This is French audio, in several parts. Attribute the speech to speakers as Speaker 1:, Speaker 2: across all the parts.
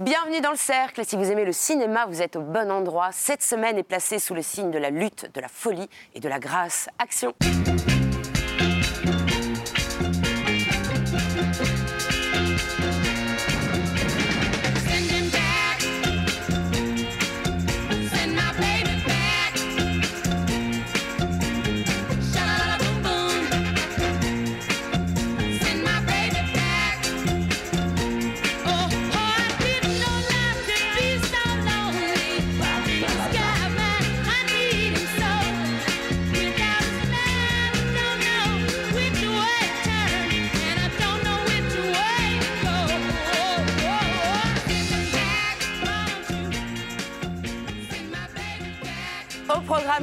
Speaker 1: Bienvenue dans le cercle. Si vous aimez le cinéma, vous êtes au bon endroit. Cette semaine est placée sous le signe de la lutte, de la folie et de la grâce. Action.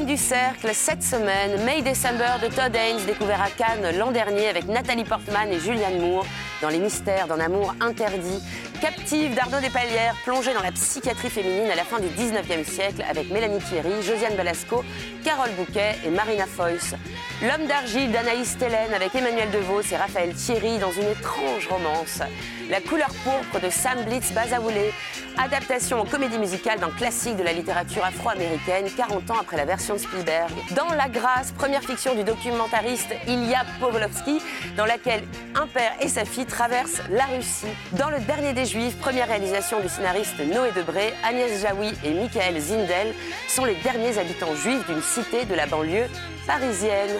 Speaker 1: Du Cercle, cette semaine, May December de Todd Haynes, découvert à Cannes l'an dernier avec Nathalie Portman et Julianne Moore dans les mystères d'un amour interdit. Captive d'Arnaud Despalières, plongée dans la psychiatrie féminine à la fin du 19e siècle avec Mélanie Thierry, Josiane Balasco, Carole Bouquet et Marina Foyce. L'homme d'argile d'Anaïs Tellen avec Emmanuel DeVos et Raphaël Thierry dans une étrange romance. La couleur pourpre de Sam Blitz Bazaoulé, adaptation en comédie musicale d'un classique de la littérature afro-américaine 40 ans après la version de Spielberg. Dans La Grâce, première fiction du documentariste Ilya Pavlovsky, dans laquelle un père et sa fille traversent la Russie. Dans Le Dernier des Juifs, première réalisation du scénariste Noé Debré, Agnès Jaoui et Michael Zindel sont les derniers habitants juifs d'une cité de la banlieue parisienne.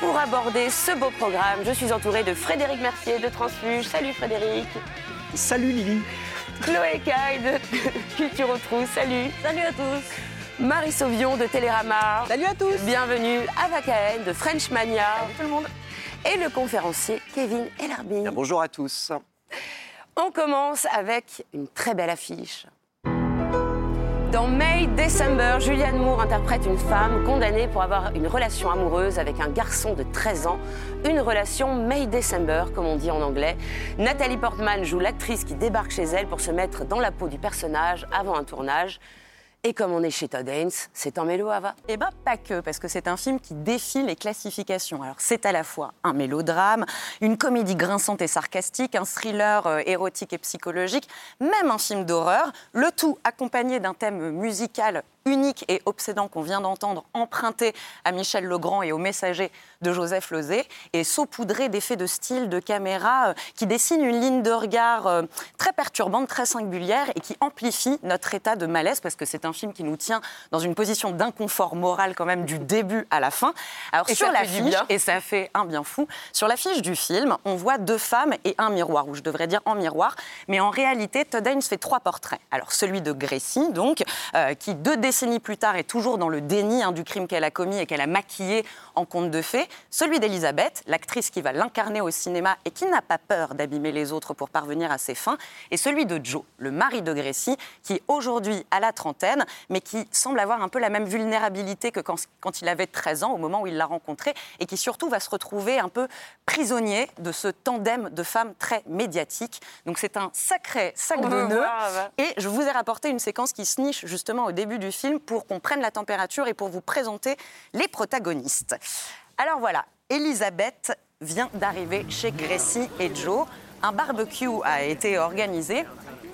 Speaker 1: Pour aborder ce beau programme, je suis entourée de Frédéric Mercier de Transfuge. Salut Frédéric.
Speaker 2: Salut Lily.
Speaker 1: Chloé Caille de Culture Autrou. Salut.
Speaker 3: Salut à tous.
Speaker 1: Marie Sauvion de Télérama.
Speaker 3: Salut à tous.
Speaker 1: Bienvenue à Vacaen de French Mania.
Speaker 3: Salut tout le monde.
Speaker 1: Et le conférencier Kevin Ellerby.
Speaker 2: Bonjour à tous.
Speaker 1: On commence avec une très belle affiche. Dans May December, Julianne Moore interprète une femme condamnée pour avoir une relation amoureuse avec un garçon de 13 ans. Une relation May December, comme on dit en anglais. Nathalie Portman joue l'actrice qui débarque chez elle pour se mettre dans la peau du personnage avant un tournage. Et comme on est chez Todd Haynes, c'est en mélo, Ava
Speaker 3: Eh bien, pas que, parce que c'est un film qui défie les classifications. Alors, c'est à la fois un mélodrame, une comédie grinçante et sarcastique, un thriller euh, érotique et psychologique, même un film d'horreur, le tout accompagné d'un thème musical unique et obsédant qu'on vient d'entendre, emprunté à Michel Legrand et au messager de Joseph Lozé, et saupoudré d'effets de style, de caméra, euh, qui dessinent une ligne de regard euh, très perturbante, très singulière, et qui amplifie notre état de malaise, parce que c'est un film qui nous tient dans une position d'inconfort moral quand même du début à la fin. Alors
Speaker 1: et
Speaker 3: sur
Speaker 1: la
Speaker 3: fiche, et ça fait un bien fou, sur la fiche du film, on voit deux femmes et un miroir, ou je devrais dire en miroir, mais en réalité, Todd Haynes fait trois portraits. Alors celui de Gracie, donc, euh, qui deux décennies plus tard est toujours dans le déni hein, du crime qu'elle a commis et qu'elle a maquillé en conte de fées. Celui d'Elisabeth, l'actrice qui va l'incarner au cinéma et qui n'a pas peur d'abîmer les autres pour parvenir à ses fins. Et celui de Joe, le mari de Gracie, qui aujourd'hui a la trentaine, mais qui semble avoir un peu la même vulnérabilité que quand, quand il avait 13 ans, au moment où il l'a rencontré, et qui surtout va se retrouver un peu prisonnier de ce tandem de femmes très médiatiques. Donc c'est un sacré sac de nœuds. Et je vous ai rapporté une séquence qui se niche justement au début du film pour qu'on prenne la température et pour vous présenter les protagonistes. Alors voilà, Elisabeth vient d'arriver chez Gracie et Joe. Un barbecue a été organisé.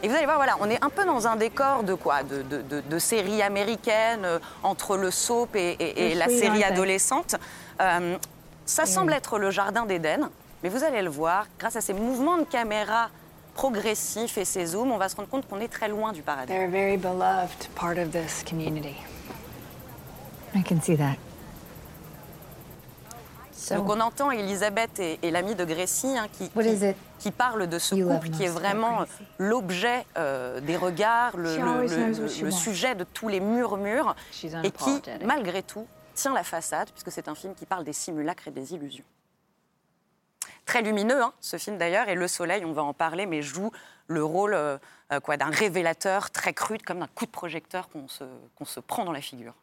Speaker 3: Et vous allez voir, voilà, on est un peu dans un décor de quoi? De, de, de, de série américaine, euh, entre le soap et, et, et la série adolescente. Euh, ça semble être le jardin d'Éden, mais vous allez le voir, grâce à ces mouvements de caméra progressifs et ces zooms, on va se rendre compte qu'on est très loin du paradis.
Speaker 4: They're a very beloved part of this community. I can see that.
Speaker 3: Donc on entend Elisabeth et, et l'ami de Gracie hein, qui,
Speaker 4: What
Speaker 3: qui,
Speaker 4: is it?
Speaker 3: qui parle de ce couple qui est vraiment l'objet euh, des regards, le, sujet de tous les murmures, et qui, malgré tout, tient la façade, puisque c'est un film qui parle des simulacres et des illusions. Très lumineux, hein, ce film d'ailleurs, et Le Soleil, on va en parler, mais joue le rôle euh, euh, quoi, d'un révélateur très cru, comme d'un coup de projecteur qu'on se, qu'on se prend dans la figure.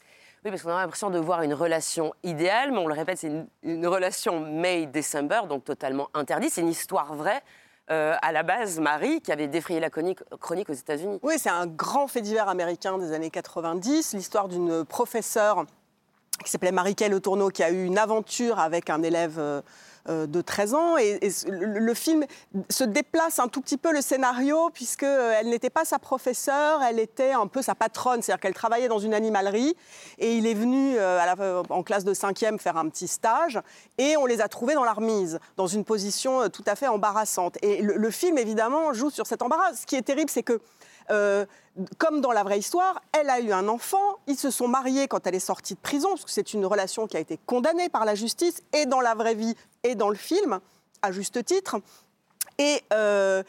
Speaker 1: Oui, parce qu'on a l'impression de voir une relation idéale, mais on le répète, c'est une, une relation May-December, donc totalement interdite. C'est une histoire vraie. Euh, à la base, Marie, qui avait défrayé la chronique, chronique aux États-Unis.
Speaker 5: Oui, c'est un grand fait divers américain des années 90, l'histoire d'une professeure qui s'appelait Marie-Kay Le Tourneau, qui a eu une aventure avec un élève euh, de 13 ans. Et, le, film se déplace un tout petit peu le scénario, puisque euh, n'était pas sa professeure, elle était un peu sa patronne, c'est-à-dire qu'elle travaillait dans une animalerie. Et il est venu euh, en classe de 5e faire un petit stage, et on les a trouvés dans la remise, dans une position euh, tout à fait embarrassante. Et le film, évidemment, joue sur cet embarras. Ce qui est terrible, c'est que euh, comme dans la vraie histoire, elle a eu un enfant, ils se sont mariés quand elle est sortie de prison, parce que c'est une relation qui a été condamnée par la justice, et dans la vraie vie, et dans le film, à juste titre. Et, euh,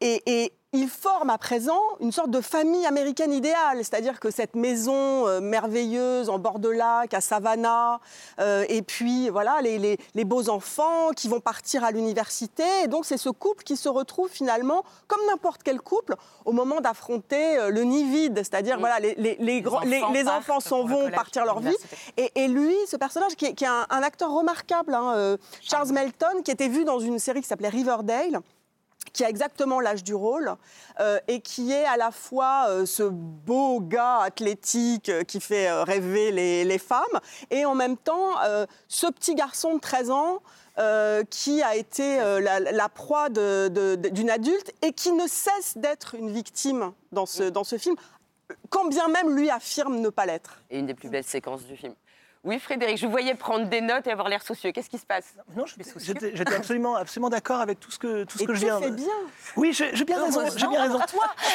Speaker 5: et, et ils forment à présent une sorte de famille américaine idéale, c'est-à-dire que cette maison euh, merveilleuse en bord de lac, à Savannah, euh, et puis voilà, les, les- les beaux enfants qui vont partir à l'université. Et donc c'est ce couple qui se retrouve finalement, comme n'importe quel couple, au moment d'affronter euh, le nid vide, c'est-à-dire voilà, les,
Speaker 3: enfants
Speaker 5: s'en vont
Speaker 3: collège,
Speaker 5: partir leur vie. Et, et lui, ce personnage qui est, qui est un, un acteur remarquable, hein, Charles Melton, qui était vu dans une série qui s'appelait Riverdale qui a exactement l'âge du rôle euh, et qui est à la fois euh, ce beau gars athlétique euh, qui fait rêver les, les femmes et en même temps ce petit garçon de 13 ans qui a été la, la proie d'une adulte et qui ne cesse d'être une victime dans ce, dans ce film, quand bien même lui affirme ne pas l'être.
Speaker 1: Et une des plus belles séquences du film. Oui, Frédéric, je vous voyais prendre des notes et avoir l'air soucieux. Qu'est-ce qui se passe
Speaker 2: Non, j'étais- absolument, absolument d'accord avec tout ce que, tout ce
Speaker 5: Et
Speaker 2: que
Speaker 5: tu
Speaker 2: je viens.
Speaker 5: fais bien.
Speaker 2: Oui, j'ai bien raison. J'ai bien raison.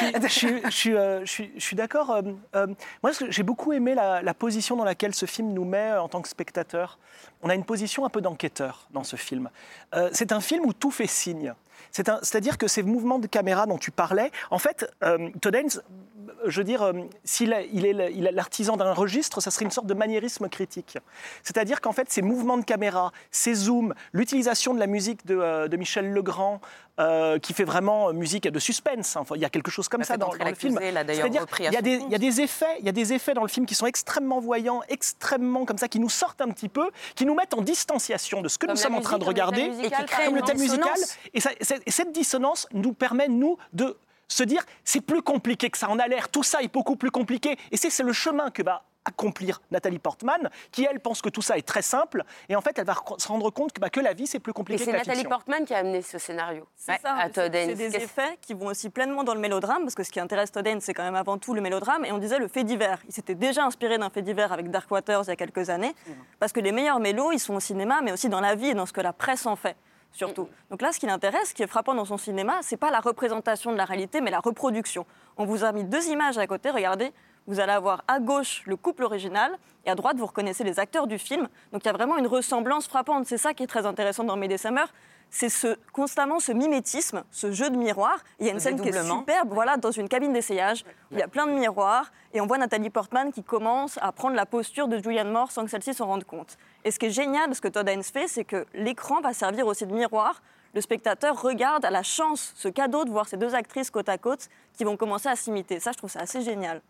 Speaker 2: Je suis- je suis- je suis, euh, suis- d'accord. euh, euh, moi, j'ai beaucoup aimé la, la position dans laquelle ce film nous met en tant que spectateur. On a une position un peu d'enquêteur dans ce film. C'est un film où tout fait signe. C'est-à-dire que ces mouvements de caméra dont tu parlais, en fait, Todd Haynes, je veux dire, euh, s'il il est l'artisan d'un registre, ça serait une sorte de maniérisme critique. C'est-à-dire qu'en fait, ces mouvements de caméra, ces zooms, l'utilisation de la musique de, euh, de Michel Legrand, euh, qui fait vraiment musique de suspense. Enfin, il y a quelque chose comme
Speaker 3: La
Speaker 2: ça dans, le film. C'est-à-dire, il y a des,
Speaker 3: compte.
Speaker 2: il y a des effets, il y a des effets dans le film qui sont extrêmement voyants, extrêmement comme ça, qui nous sortent un petit peu, qui nous mettent en distanciation de ce que
Speaker 1: Comme
Speaker 2: nous sommes en train de regarder,
Speaker 3: et qui crée
Speaker 2: comme le thème musical. Et, ça- et cette dissonance nous permet, nous, de se dire c'est plus compliqué que ça en a l'air, tout ça est beaucoup plus compliqué. Et c'est c'est le chemin que va accomplir Nathalie Portman, qui elle pense que tout ça est très simple, et en fait elle va se rendre compte que, bah, que la vie c'est plus
Speaker 1: Et
Speaker 2: compliqué
Speaker 1: c'est
Speaker 2: que la
Speaker 1: Nathalie
Speaker 2: fiction.
Speaker 1: Portman qui a amené ce scénario
Speaker 6: C'est
Speaker 1: Ouais,
Speaker 6: ça,
Speaker 1: à
Speaker 6: c'est-
Speaker 1: Todd
Speaker 6: c'est des effets qui vont aussi pleinement dans le mélodrame, parce que ce qui intéresse Todd Haynes, c'est quand même avant tout le mélodrame, et on disait le fait divers. Il s'était déjà inspiré d'un fait divers avec Dark Waters il y a quelques années, parce que les meilleurs mélos, ils sont au cinéma, mais aussi dans la vie et dans ce que la presse en fait. Surtout. Donc là, ce qui l'intéresse, ce qui est frappant dans son cinéma, c'est pas la représentation de la réalité, mais la reproduction. On vous a mis deux images à côté, regardez. Vous allez avoir à gauche le couple original et à droite, vous reconnaissez les acteurs du film. Donc il y a vraiment une ressemblance frappante. C'est ça qui est très intéressant dans May December. C'est ce, constamment ce mimétisme, ce jeu de miroirs. Il y a une scène qui est superbe, voilà, dans une cabine d'essayage. où Il y a plein de miroirs et on voit Nathalie Portman qui commence à prendre la posture de Julianne Moore sans que celle-ci s'en rende compte. Et ce qui est génial, ce que Todd Haynes fait, c'est que l'écran va servir aussi de miroir. Le spectateur regarde à la chance, ce cadeau de voir ces deux actrices côte à côte qui vont commencer à s'imiter. Ça, je trouve ça assez génial.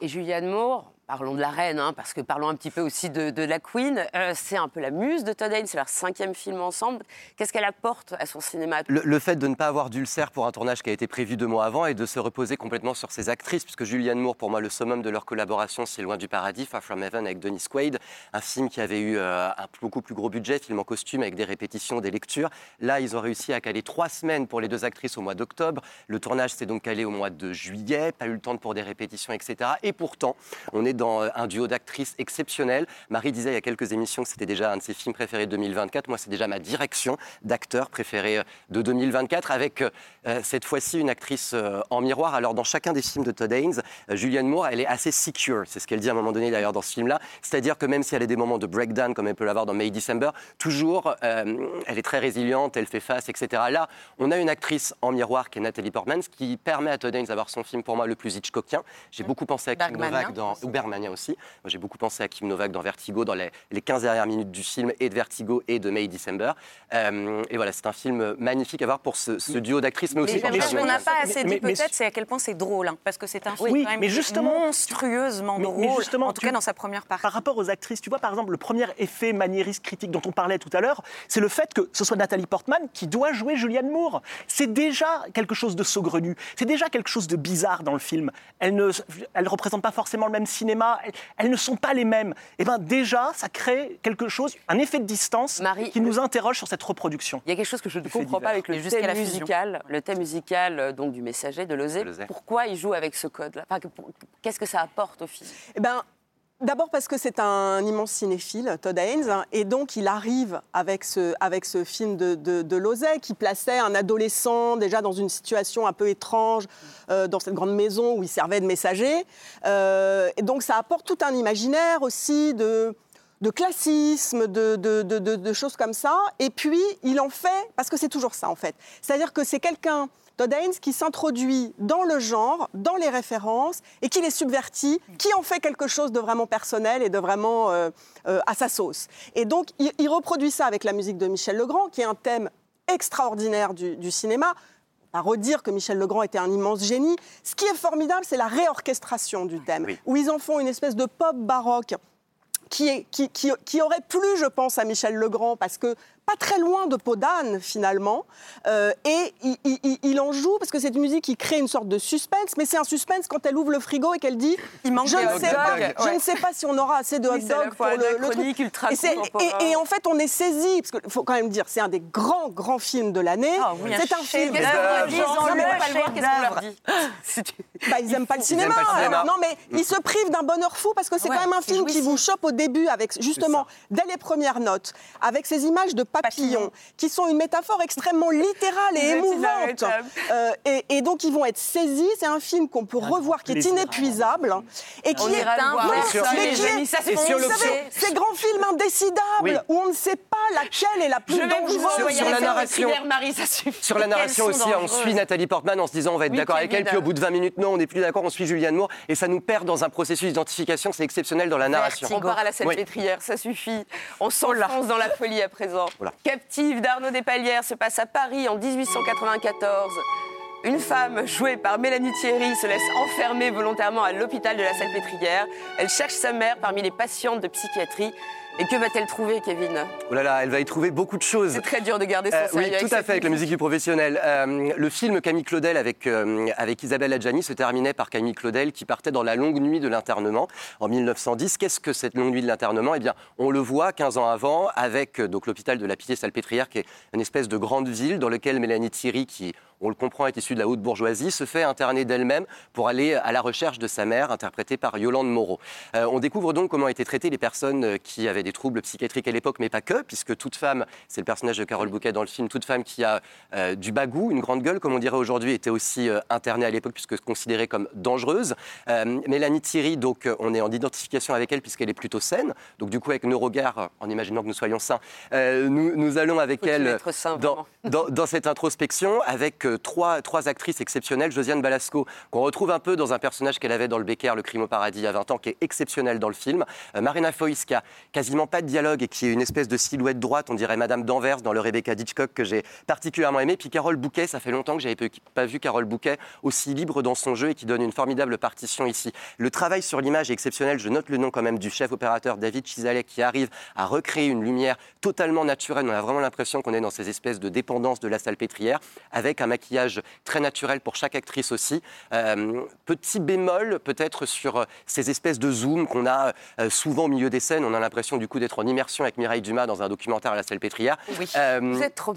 Speaker 1: Et Julianne Moore, parlons de la reine, hein, parce que parlons un petit peu aussi de, de la Queen, euh, c'est un peu la muse de Todd Haynes, c'est leur cinquième film ensemble. Qu'est-ce qu'elle apporte à son cinéma?
Speaker 7: Le, le fait de ne pas avoir d'ulcère pour un tournage qui a été prévu deux mois avant et de se reposer complètement sur ses actrices, puisque Julianne Moore, pour moi, le summum de leur collaboration, c'est Loin du paradis, Far From Heaven avec Dennis Quaid, un film qui avait eu euh, un beaucoup plus gros budget, film en costume avec des répétitions, des lectures. Là, ils ont réussi à caler trois semaines pour les deux actrices au mois d'octobre. Le tournage s'est donc calé au mois de juillet, pas eu le temps pour des répétitions, etc. Et pourtant, on est dans euh, un duo d'actrices exceptionnel. Marie disait il y a quelques émissions que c'était déjà un de ses films préférés de 2024. Moi, c'est déjà ma direction d'acteur préférée euh, de 2024, avec euh, cette fois-ci une actrice euh, en miroir. Alors, dans chacun des films de Todd Haynes, euh, Julianne Moore, elle est assez secure. C'est ce qu'elle dit à un moment donné d'ailleurs dans ce film-là. C'est-à-dire que même si elle a des moments de breakdown, comme elle peut l'avoir dans May December, toujours, elle est très résiliente, elle fait face, etc. Là, on a une actrice en miroir qui est Nathalie Portman, ce qui permet à Todd Haynes d'avoir son film pour moi le plus Hitchcockien. J'ai beaucoup pensé à Kim
Speaker 3: Bergmania
Speaker 7: Novak dans ou Bergmania aussi. Moi, j'ai beaucoup pensé à Kim Novak dans Vertigo, dans les, les 15 dernières minutes du film, et de Vertigo et de May December. Euh, et voilà, c'est un film magnifique à voir pour ce, ce duo d'actrices, mais aussi
Speaker 1: Mais
Speaker 7: pour
Speaker 3: Ce qu'on n'a pas assez dit peut-être, c'est à quel point c'est drôle, hein, parce que c'est un film
Speaker 2: Oui,
Speaker 3: quand même
Speaker 2: mais justement,
Speaker 3: monstrueusement
Speaker 2: mais- mais
Speaker 3: drôle,
Speaker 2: justement,
Speaker 3: en tout
Speaker 2: tu-
Speaker 3: cas dans sa première partie.
Speaker 2: Par rapport aux actrices, tu vois, par exemple, le premier effet maniériste critique dont on parlait tout à l'heure, c'est le fait que ce soit Nathalie Portman qui doit jouer Julianne Moore. C'est déjà quelque chose de saugrenu. C'est déjà quelque chose de bizarre dans le film. Elle ne elle représente pas forcément le même cinéma. Cinéma, elles, elles ne sont pas les mêmes. Et bien déjà, ça crée quelque chose, un effet de distance
Speaker 1: Marie,
Speaker 2: qui nous interroge sur cette reproduction.
Speaker 1: Il y a quelque chose que je ne comprends pas avec le thème
Speaker 3: la
Speaker 1: musical, le thème musical donc du messager de Lozé. Pourquoi il joue avec ce code-là? Enfin, Qu'est-ce que ça apporte au film?
Speaker 5: Eh ben, D'abord parce que c'est un immense cinéphile, Todd Haynes, hein, et donc il arrive avec ce, film de, de, qui plaçait un adolescent déjà dans une situation un peu étrange euh, dans cette grande maison où il servait de messager. Euh, et donc ça apporte tout un imaginaire aussi de, classisme, de choses comme ça. Et puis il en fait, parce que c'est toujours ça en fait, c'est-à-dire que c'est quelqu'un Todd Haynes qui s'introduit dans le genre, dans les références, et qui les subvertit, qui en fait quelque chose de vraiment personnel et de vraiment euh, euh, à sa sauce. Et donc, il, il reproduit ça avec la musique de Michel Legrand, qui est un thème extraordinaire du, du cinéma. À redire que Michel Legrand était un immense génie. Ce qui est formidable, c'est la réorchestration du thème,
Speaker 7: Oui.
Speaker 5: où ils en font une espèce de pop baroque qui, est- qui, qui- qui aurait plu, je pense, à Michel Legrand, parce que pas très loin de Peau d'âne, finalement. Euh, et il, il- il- en joue, parce que c'est une musique qui crée une sorte de suspense, mais c'est un suspense quand elle ouvre le frigo et qu'elle dit
Speaker 3: Il manque
Speaker 5: je, ne
Speaker 3: hot
Speaker 5: sais pas,
Speaker 3: dogs.
Speaker 5: je
Speaker 3: Ouais.
Speaker 5: ne sais pas si on aura assez de hot
Speaker 1: Oui,
Speaker 5: dogs pour le, le truc.
Speaker 1: ultra
Speaker 5: Et, c'est-
Speaker 1: contemporain.
Speaker 5: et- et en fait, on est saisi, parce qu'il faut quand même dire, c'est un des grands, grands films de l'année.
Speaker 3: Ah oui,
Speaker 5: c'est un film.
Speaker 1: Qu'est-ce qu'on dit ne peut pas le voir, qu'est-ce qu'on leur dit
Speaker 5: Bah, ils n'aiment pas le cinéma. non, mais ils se privent d'un bonheur fou parce que c'est
Speaker 3: Ouais,
Speaker 5: quand même un film qui vous chope au début avec justement dès les premières notes, avec ces images de papillons,
Speaker 3: Papillons.
Speaker 5: qui sont une métaphore extrêmement littérale et émouvante. Euh, et, et donc ils vont être saisis. C'est un film qu'on peut revoir, qui est inépuisable et qui
Speaker 1: On
Speaker 5: est savez, ces grands films indécidables
Speaker 7: Oui.
Speaker 5: où on ne sait pas laquelle est la plus
Speaker 1: Je vais vous
Speaker 5: dangereuse.
Speaker 7: Sur
Speaker 1: un
Speaker 7: la narration.
Speaker 1: thriller, Marie, ça suffit.
Speaker 7: Sur la narration aussi, on
Speaker 1: dangereuses.
Speaker 7: suit Nathalie Portman en se disant on va être d'accord avec elle, puis au bout de 20 minutes, non, on n'est plus d'accord, on suit Julianne Moore, et ça nous perd dans un processus d'identification, c'est exceptionnel dans la narration.
Speaker 1: On part à la salpêtrière, ça suffit. On s'enfonce dans la folie à présent. Captive d'Arnaud Despalières se passe à Paris en 1894. Une femme, jouée par Mélanie Thierry, se laisse enfermer volontairement à l'hôpital de la Salpêtrière. Elle cherche sa mère parmi les patientes de psychiatrie. Et que va-t-elle trouver, Kevin
Speaker 7: Oh là là, elle va y trouver beaucoup de choses.
Speaker 1: C'est très dur de garder son
Speaker 7: Euh,
Speaker 1: sérieux
Speaker 7: oui, tout à fait, avec la musique du professionnel. Euh, le film Camille Claudel avec, euh, avec Isabelle Adjani se terminait par Camille Claudel qui partait dans la longue nuit de l'internement en 1910. Qu'est-ce que cette longue nuit de l'internement? Eh bien, on le voit 15 ans avant avec euh, donc l'hôpital de la Pitié-Salpêtrière qui est une espèce de grande ville dans laquelle Mélanie Thierry, qui on le comprend est issue de la haute bourgeoisie, se fait interner d'elle-même pour aller à la recherche de sa mère, interprétée par Yolande Moreau. Euh, on découvre donc comment étaient traitées les personnes euh, qui avaient des troubles psychiatriques à l'époque, mais pas que, puisque toute femme, c'est le personnage de Carole Bouquet dans le film, toute femme qui a euh, du bagou, une grande gueule, comme on dirait aujourd'hui, était aussi euh, internée à l'époque, puisque considérée comme dangereuse. Mélanie Thierry, donc, on est en identification avec elle, puisqu'elle est plutôt saine. Donc, du coup, avec nos regards, en imaginant que nous soyons sains, nous, nous allons avec elle
Speaker 1: sain,
Speaker 7: dans, dans, dans cette introspection avec trois, actrices exceptionnelles. Josiane Balasco, qu'on retrouve un peu dans un personnage qu'elle avait dans Le Becker, Le Crime au Paradis, il y a 20 ans, qui est exceptionnel dans le film. Euh, Marina Foïs, qui a quasiment pas de dialogue et qui est une espèce de silhouette droite, on dirait Madame Danvers dans le Rebecca Hitchcock que j'ai particulièrement aimé. Puis Carole Bouquet, ça fait longtemps que j'avais pas vu Carole Bouquet aussi libre dans son jeu et qui donne une formidable partition ici. Le travail sur l'image est exceptionnel. Je note le nom quand même du chef opérateur David Chisalet qui arrive à recréer une lumière totalement naturelle. On a vraiment l'impression qu'on est dans ces espèces de dépendance de la salpêtrière avec un maquillage très naturel pour chaque actrice aussi. Euh, petit bémol peut-être sur euh, ces espèces de zoom qu'on a euh, souvent au milieu des scènes. On a l'impression du coup d'être en immersion avec Mireille Dumas dans un documentaire à la salpêtrière.
Speaker 3: Oui.
Speaker 7: Euh,
Speaker 1: Vous êtes trop...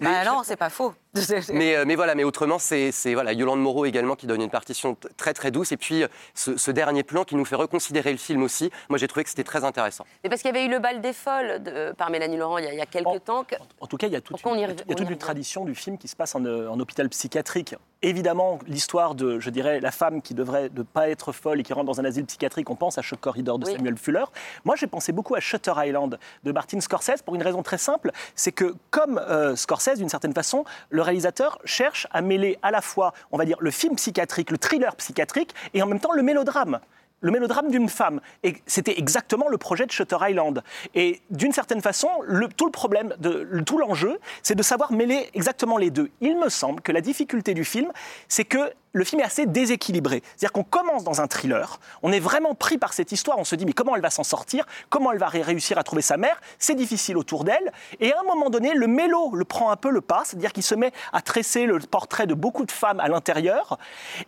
Speaker 3: Bah non, c'est pas faux.
Speaker 7: mais, euh, mais voilà, mais autrement, c'est voilà, Yolande Moreau également qui donne une partition très très douce. Et puis euh, ce, ce dernier plan qui nous fait reconsidérer le film aussi. Moi, j'ai trouvé que c'était très intéressant.
Speaker 1: Mais parce qu'il y avait eu le bal des folles de- par Mélanie Laurent il y a, il y a quelques temps. que-
Speaker 2: En tout cas, il y a toute,
Speaker 1: Pourquoi on y
Speaker 2: une, y a toute tradition du film qui se passe en, euh, en hôpital psychiatrique. Évidemment, l'histoire de, je dirais, la femme qui devrait ne pas être folle et qui rentre dans un asile psychiatrique, on pense à Shock Corridor de
Speaker 1: Oui.
Speaker 2: Samuel Fuller. Moi, j'ai pensé beaucoup à Shutter Island de Martin Scorsese pour une raison très simple, c'est que comme euh, Scorsese, d'une certaine façon, le réalisateur cherche à mêler à la fois, on va dire, le film psychiatrique, le thriller psychiatrique, et en même temps le mélodrame le mélodrame d'une femme. Et c'était exactement le projet de Shutter Island. Et d'une certaine façon, le- tout le problème, de, tout l'enjeu, c'est de savoir mêler exactement les deux. Il me semble que la difficulté du film, c'est que le film est assez déséquilibré. C'est-à-dire qu'on commence dans un thriller, on est vraiment pris par cette histoire, on se dit mais comment elle va s'en sortir, comment elle va ré- réussir à trouver sa mère, c'est difficile autour d'elle, et à un moment donné, le mélo le prend un peu le pas, c'est-à-dire qu'il se met à tresser le portrait de beaucoup de femmes à l'intérieur,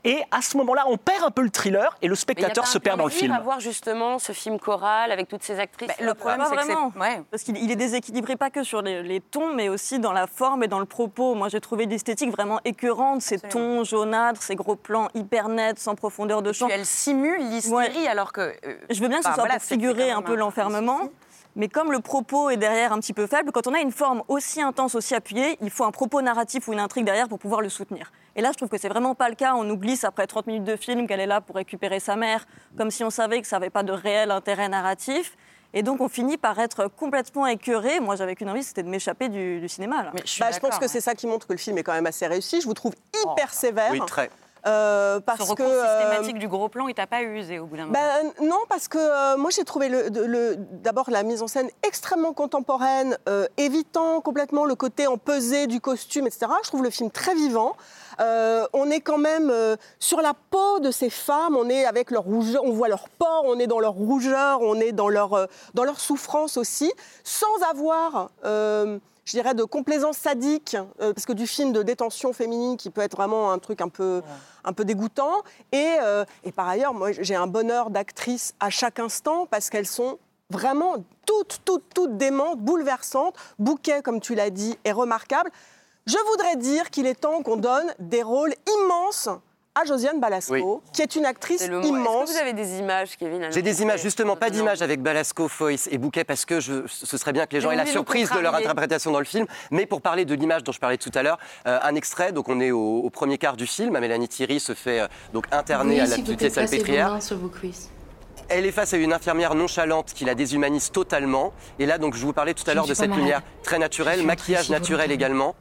Speaker 2: et à ce moment-là, on perd un peu le thriller, et le spectateur se perd dans le film.
Speaker 1: à voir justement ce film choral avec toutes ces actrices.
Speaker 3: Bah, le problème, c'est que
Speaker 6: vraiment.
Speaker 3: ouais.
Speaker 6: Parce qu'il il est déséquilibré pas que sur les, les tons, mais aussi dans la forme et dans le propos. Moi, j'ai trouvé l'esthétique vraiment écœurante, ces tons jaunâtres, ces gros plans hyper nets, sans profondeur de champ.
Speaker 3: Puis elle simule l'hystérie alors que. euh,
Speaker 6: Je veux bien que ce soit
Speaker 3: voilà,
Speaker 6: pour figurer un peu l'enfermement. Mais comme le propos est derrière un petit peu faible, quand on a une forme aussi intense, aussi appuyée, il faut un propos narratif ou une intrigue derrière pour pouvoir le soutenir. Et là, je trouve que c'est vraiment pas le cas. On oublie après 30 minutes de film qu'elle est là pour récupérer sa mère, comme si on savait que ça n'avait pas de réel intérêt narratif. Et donc, on finit par être complètement écœuré. Moi, j'avais qu'une envie, c'était de m'échapper du, du cinéma. Là.
Speaker 3: Mais je, suis
Speaker 5: Bah, je pense que
Speaker 3: ouais.
Speaker 5: c'est ça qui montre que le film est quand même assez réussi. Je vous trouve hyper sévère.
Speaker 7: Oui, très.
Speaker 5: Euh, parce
Speaker 3: Ce recours
Speaker 5: que euh,
Speaker 3: systématique du gros plan, il t'a pas usé au bout d'un moment.
Speaker 5: Ben, non, parce que moi j'ai trouvé le- de- le- d'abord la mise en scène extrêmement contemporaine, évitant complètement le côté empesé du costume, etc. Je trouve le film très vivant. Euh, on est quand même euh, sur la peau de ces femmes, on est avec leur rougeur, on voit leur port, on est dans leur rougeur, on est dans leur, euh, dans leur souffrance aussi, sans avoir, je dirais, de complaisance sadique, euh, parce que du film de détention féminine qui peut être vraiment un truc un peu, un peu dégoûtant. Et, euh, et par ailleurs, moi, j'ai un bonheur d'actrices à chaque instant parce qu'elles sont vraiment toutes, toutes, toutes démentes, bouleversantes. Bouquet, comme tu l'as dit, est remarquable. Je voudrais dire qu'il est temps qu'on donne des rôles immenses à Josiane Balasco,
Speaker 7: Oui.
Speaker 5: qui est une actrice.
Speaker 1: Est-ce
Speaker 5: immense.
Speaker 1: que vous avez des images, Kevin
Speaker 7: J'ai des images, justement, pas d'images avec Balasco, Foyce et Bouquet, parce que je- ce serait bien que les gens aient la surprise de leur interprétation dans le film. Mais pour parler de l'image dont je parlais tout à l'heure, euh, un extrait, donc on est au, au premier quart du film, Mélanie Thierry se fait euh, donc internée à la petite pièce salpêtrière.
Speaker 8: sur vos cuisses.
Speaker 7: Elle est face à une infirmière nonchalante qui la déshumanise totalement. Et là, donc, je vous parlais tout à l'heure de cette lumière très naturelle, maquillage naturel également.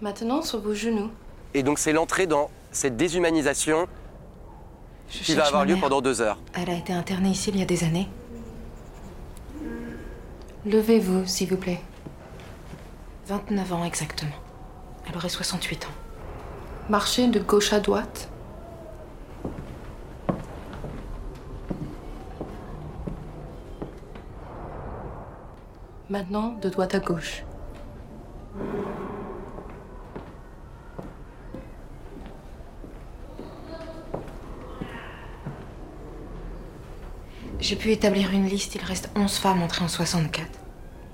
Speaker 8: Maintenant, sur vos genoux.
Speaker 7: Et donc, c'est l'entrée dans cette déshumanisation
Speaker 8: Je
Speaker 7: qui va avoir lieu
Speaker 8: mère.
Speaker 7: pendant deux heures.
Speaker 8: Elle a été internée ici il y a des années. Levez-vous, s'il vous plaît. 29 ans exactement. Elle aurait 68 ans. Marchez de gauche à droite. Maintenant, de droite à gauche. J'ai pu établir une liste, il reste 11 femmes entrées en 64.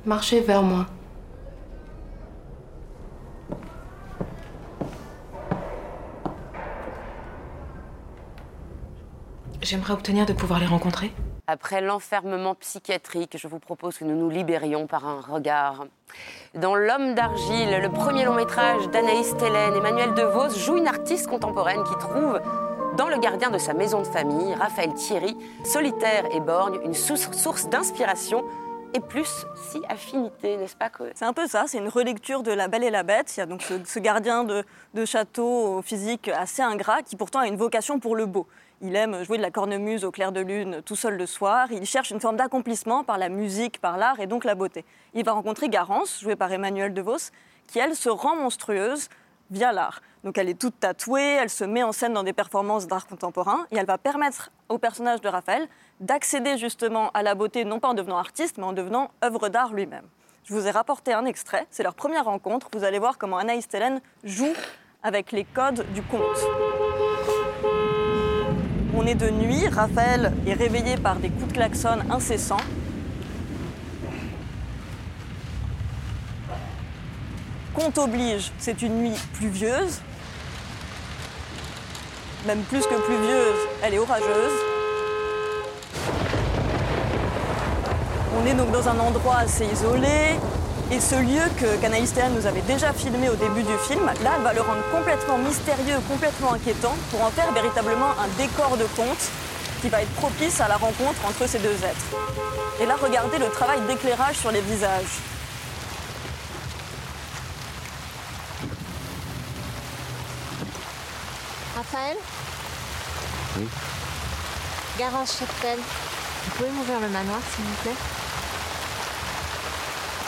Speaker 8: Marchez vers moi. J'aimerais obtenir de pouvoir les rencontrer.
Speaker 1: Après l'enfermement psychiatrique, je vous propose que nous nous libérions par un regard. Dans L'homme d'argile, le premier long métrage d'Anaïs Tellen, Emmanuel DeVos joue une artiste contemporaine qui trouve dans le gardien de sa maison de famille, Raphaël Thierry, solitaire et borgne, une sou- source d'inspiration et plus si affinité, n'est-ce pas.
Speaker 6: C'est un peu ça, c'est une relecture de La Belle et la Bête. Il y a donc ce, gardien de, de château au physique assez ingrat qui pourtant a une vocation pour le beau. Il aime jouer de la cornemuse au clair de lune tout seul le soir. Il cherche une forme d'accomplissement par la musique, par l'art et donc la beauté. Il va rencontrer Garance, jouée par Emmanuel DeVos, qui elle se rend monstrueuse via l'art. Donc elle est toute tatouée, elle se met en scène dans des performances d'art contemporain et elle va permettre au personnage de Raphaël d'accéder justement à la beauté, non pas en devenant artiste, mais en devenant œuvre d'art lui-même. Je vous ai rapporté un extrait, c'est leur première rencontre. Vous allez voir comment Anaïs Tellen joue avec les codes du conte. On est de nuit, Raphaël est réveillé par des coups de klaxon incessants. Compte oblige, c'est une nuit pluvieuse. Même plus que pluvieuse, elle est orageuse. On est donc dans un endroit assez isolé. Et ce lieu que Théane nous avait déjà filmé au début du film, là, elle va le rendre complètement mystérieux, complètement inquiétant, pour en faire véritablement un décor de conte qui va être propice à la rencontre entre ces deux êtres. Et là, regardez le travail d'éclairage sur les visages.
Speaker 9: Raphaël Oui. Garance Cheptel. Vous pouvez m'ouvrir le manoir, s'il vous plaît?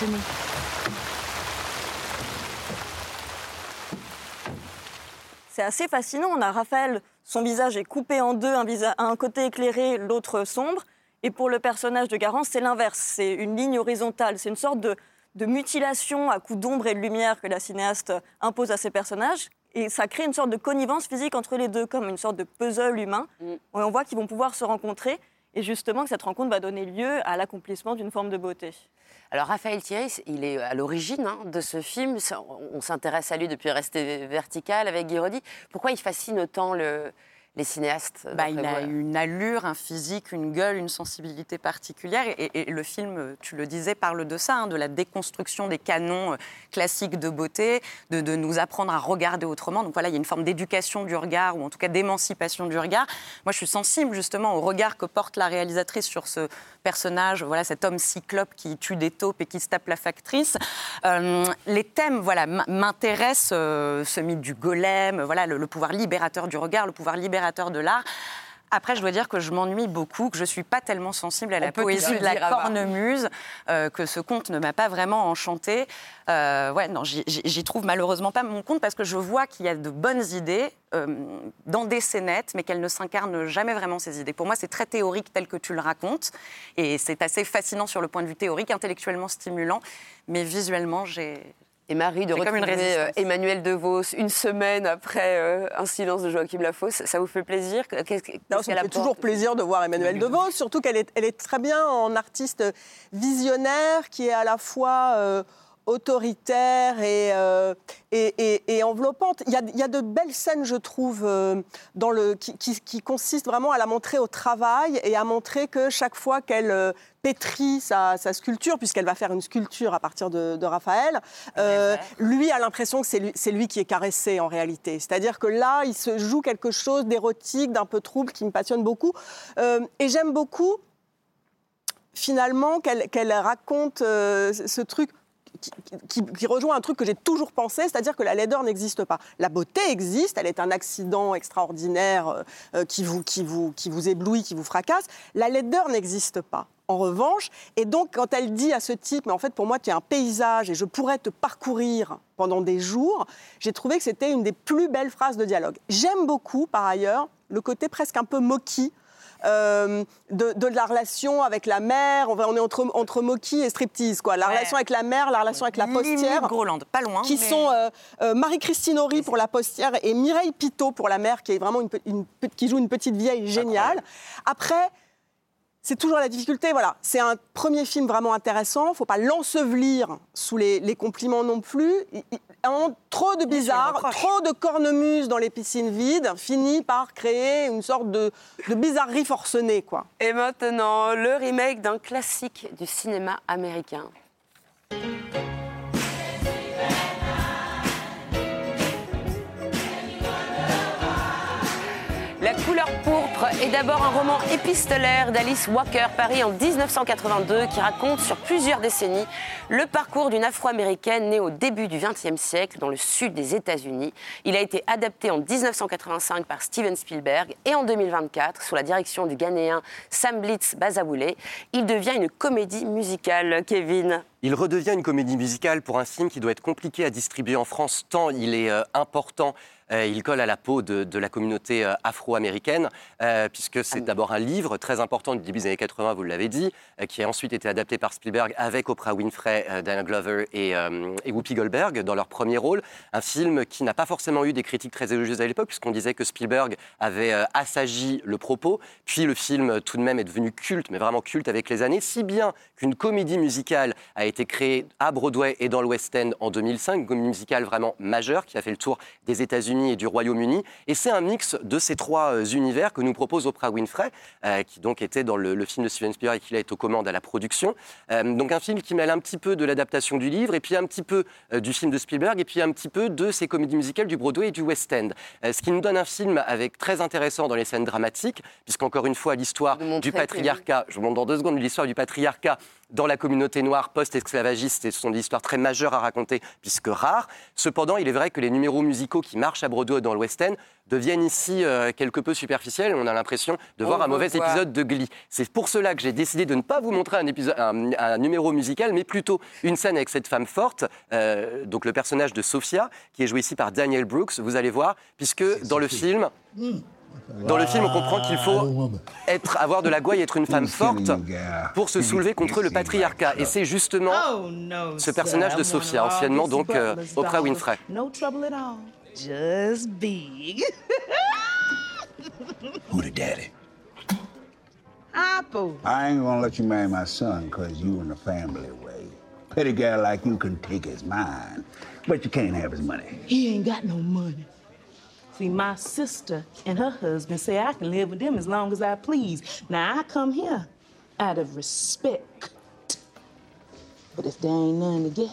Speaker 9: Tenez.
Speaker 6: c'est assez fascinant. On a Raphaël, son visage est coupé en deux, un, visa- un côté éclairé, l'autre sombre. Et pour le personnage de Garance, c'est l'inverse. C'est une ligne horizontale. C'est une sorte de, de mutilation à coups d'ombre et de lumière que la cinéaste impose à ses personnages. Et ça crée une sorte de connivence physique entre les deux, comme une sorte de puzzle humain.
Speaker 1: Mm.
Speaker 6: Et on voit qu'ils vont pouvoir se rencontrer. Et justement, que cette rencontre va donner lieu à l'accomplissement d'une forme de beauté.
Speaker 1: Alors Raphaël Thierry, il est à l'origine hein, de ce film. On s'intéresse à lui depuis Rester vertical avec Guy Roddy. Pourquoi il fascine autant le- les cinéastes
Speaker 3: Bah, il a une allure, un physique, une gueule, une sensibilité particulière. Et, et le film, tu le disais, parle de ça, hein, de la déconstruction des canons euh, classiques de beauté, de, de nous apprendre à regarder autrement. Donc voilà, il y a une forme d'éducation du regard, ou en tout cas d'émancipation du regard. Moi, je suis sensible justement au regard que porte la réalisatrice sur ce personnage, voilà, cet homme cyclope qui tue des taupes et qui se tape la factrice. Euh, les thèmes, voilà, m'intéressent, euh, ce mythe du golem, voilà, le pouvoir libérateur du regard, le pouvoir libérateur de l'art. Après, je dois dire que je m'ennuie beaucoup, que je ne suis pas tellement sensible à la poésie de la cornemuse, euh, que ce conte ne m'a pas vraiment enchantée. Euh, ouais, non, j'y trouve malheureusement pas mon compte parce que je vois qu'il y a de bonnes idées euh, dans des scénettes, mais qu'elles ne s'incarnent jamais vraiment ces idées. Pour moi, c'est très théorique tel que tu le racontes, et c'est assez fascinant sur le point de vue théorique, intellectuellement stimulant, mais visuellement, j'ai
Speaker 1: Et Marie, de
Speaker 3: comme
Speaker 1: retrouver euh,
Speaker 3: résistance.
Speaker 1: Emmanuel DeVos une semaine après euh, Un silence de Joachim Lafosse, ça vous fait plaisir?
Speaker 5: Ça fait toujours plaisir de voir Emmanuel DeVos, surtout qu'elle est, elle est très bien en artiste visionnaire qui est à la fois euh, autoritaire et, euh, et, et- et enveloppante. Il y, a, il y a de belles scènes, je trouve, euh, dans le, qui, qui- qui consistent vraiment à la montrer au travail et à montrer que chaque fois qu'elle euh, pétrit sa, sa sculpture, puisqu'elle va faire une sculpture à partir de, de Raphaël, lui a l'impression que c'est lui, lui qui est caressé en réalité. C'est-à-dire que là, il se joue quelque chose d'érotique, d'un peu trouble, qui me passionne beaucoup. Et j'aime beaucoup, finalement, qu'elle qu'elle raconte euh, ce truc. Qui, rejoint un truc que j'ai toujours pensé, c'est-à-dire que la laideur n'existe pas. La beauté existe, elle est un accident extraordinaire euh, euh, qui, vous, qui, vous, qui vous éblouit, qui vous fracasse. La laideur n'existe pas. En revanche, et donc quand elle dit à ce type, mais en fait pour moi tu es un paysage et je pourrais te parcourir pendant des jours, j'ai trouvé que c'était une des plus belles phrases de dialogue. J'aime beaucoup par ailleurs le côté presque un peu moquis euh, de, de la relation avec la mère. On, est entre, entre moquis et striptease, quoi. La
Speaker 3: Ouais.
Speaker 5: relation avec la mère, la relation avec la postière.
Speaker 3: Groland, pas loin.
Speaker 5: Qui
Speaker 3: mais-
Speaker 5: sont euh, euh, Marie-Christine Horry pour la postière et Mireille Pitot pour la mère, qui est vraiment une, qui joue une petite vieille géniale. Après, c'est toujours la difficulté. Voilà, c'est un premier film vraiment intéressant. Il ne faut pas l'ensevelir sous les, les compliments non plus. Il- trop de bizarre,
Speaker 3: reproche.
Speaker 5: trop de cornemuse dans les piscines vides finit par créer une sorte de, de bizarrerie forcenée, quoi.
Speaker 1: Et maintenant, le remake d'un classique du cinéma américain. Couleur pourpre est d'abord un roman épistolaire d'Alice Walker, paru en 1982, qui raconte sur plusieurs décennies le parcours d'une Afro-américaine née au début du XXe siècle dans le sud des États-Unis. Il a été adapté en 1985 par Steven Spielberg et en 2024, sous la direction du Ghanéen Sam Blitz Bazawoulé, il devient une comédie musicale. Kevin.
Speaker 7: Il redevient une comédie musicale pour un film qui doit être compliqué à distribuer en France, tant il est euh, important. Euh, il colle à la peau de, de la communauté euh, afro-américaine, puisque c'est d'abord un livre très important du début des années 80, vous l'avez dit, qui a ensuite été adapté par Spielberg avec Oprah Winfrey, Dana Glover et, et Whoopi Goldberg dans leur premier rôle. Un film qui n'a pas forcément eu des critiques très élogieuses à l'époque, puisqu'on disait que Spielberg avait assagi le propos. Puis le film, tout de même, est devenu culte, mais vraiment culte avec les années, si bien qu'une comédie musicale a été créée à Broadway et dans le West End en 2005, une comédie musicale vraiment majeure qui a fait le tour des États-Unis et du Royaume-Uni. Et c'est un mix de ces trois euh, univers que nous propose Oprah Winfrey, euh, qui donc était dans le, le film de Steven Spielberg et qui été aux commandes à la production. Euh, donc un film qui mêle un petit peu de l'adaptation du livre, et puis un petit peu euh, du film de Spielberg, et puis un petit peu de ces comédies musicales du Broadway et du West End. Ce qui nous donne un film avec très intéressant dans les scènes dramatiques, puisqu'encore une fois, l'histoire du patriarcat, je vous montre dans deux secondes, l'histoire du patriarcat dans la communauté noire post-esclavagiste et ce sont des histoires très majeures à raconter puisque rares. Cependant, il est vrai que les numéros musicaux qui marchent à Broadway dans le West End deviennent ici euh, quelque peu superficiels. On a l'impression de voir
Speaker 3: On
Speaker 7: un mauvais épisode de Glee. C'est pour cela que j'ai décidé de ne pas vous montrer un, épisode, un, un numéro musical, mais plutôt une scène avec cette femme forte, euh, donc le personnage de Sophia, qui est joué ici par Daniel Brooks. Vous allez voir, puisque dans le film, dans le film, on comprend qu'il faut être, avoir de la gouaille, être une femme forte pour se soulever contre le patriarcat. Et c'est justement ce personnage de Sophia, anciennement donc euh, Oprah Winfrey.
Speaker 10: No trouble at all. Just big.
Speaker 11: Who the daddy?
Speaker 10: Apple.
Speaker 11: I ain't gonna let you marry my son because you in the family way. Petty guy like you can take his mind, but you can't have his money.
Speaker 10: He ain't got no money. See, my sister and her husband say I can live with them as long as I please. Now I come here out of respect. But if there ain't none to get,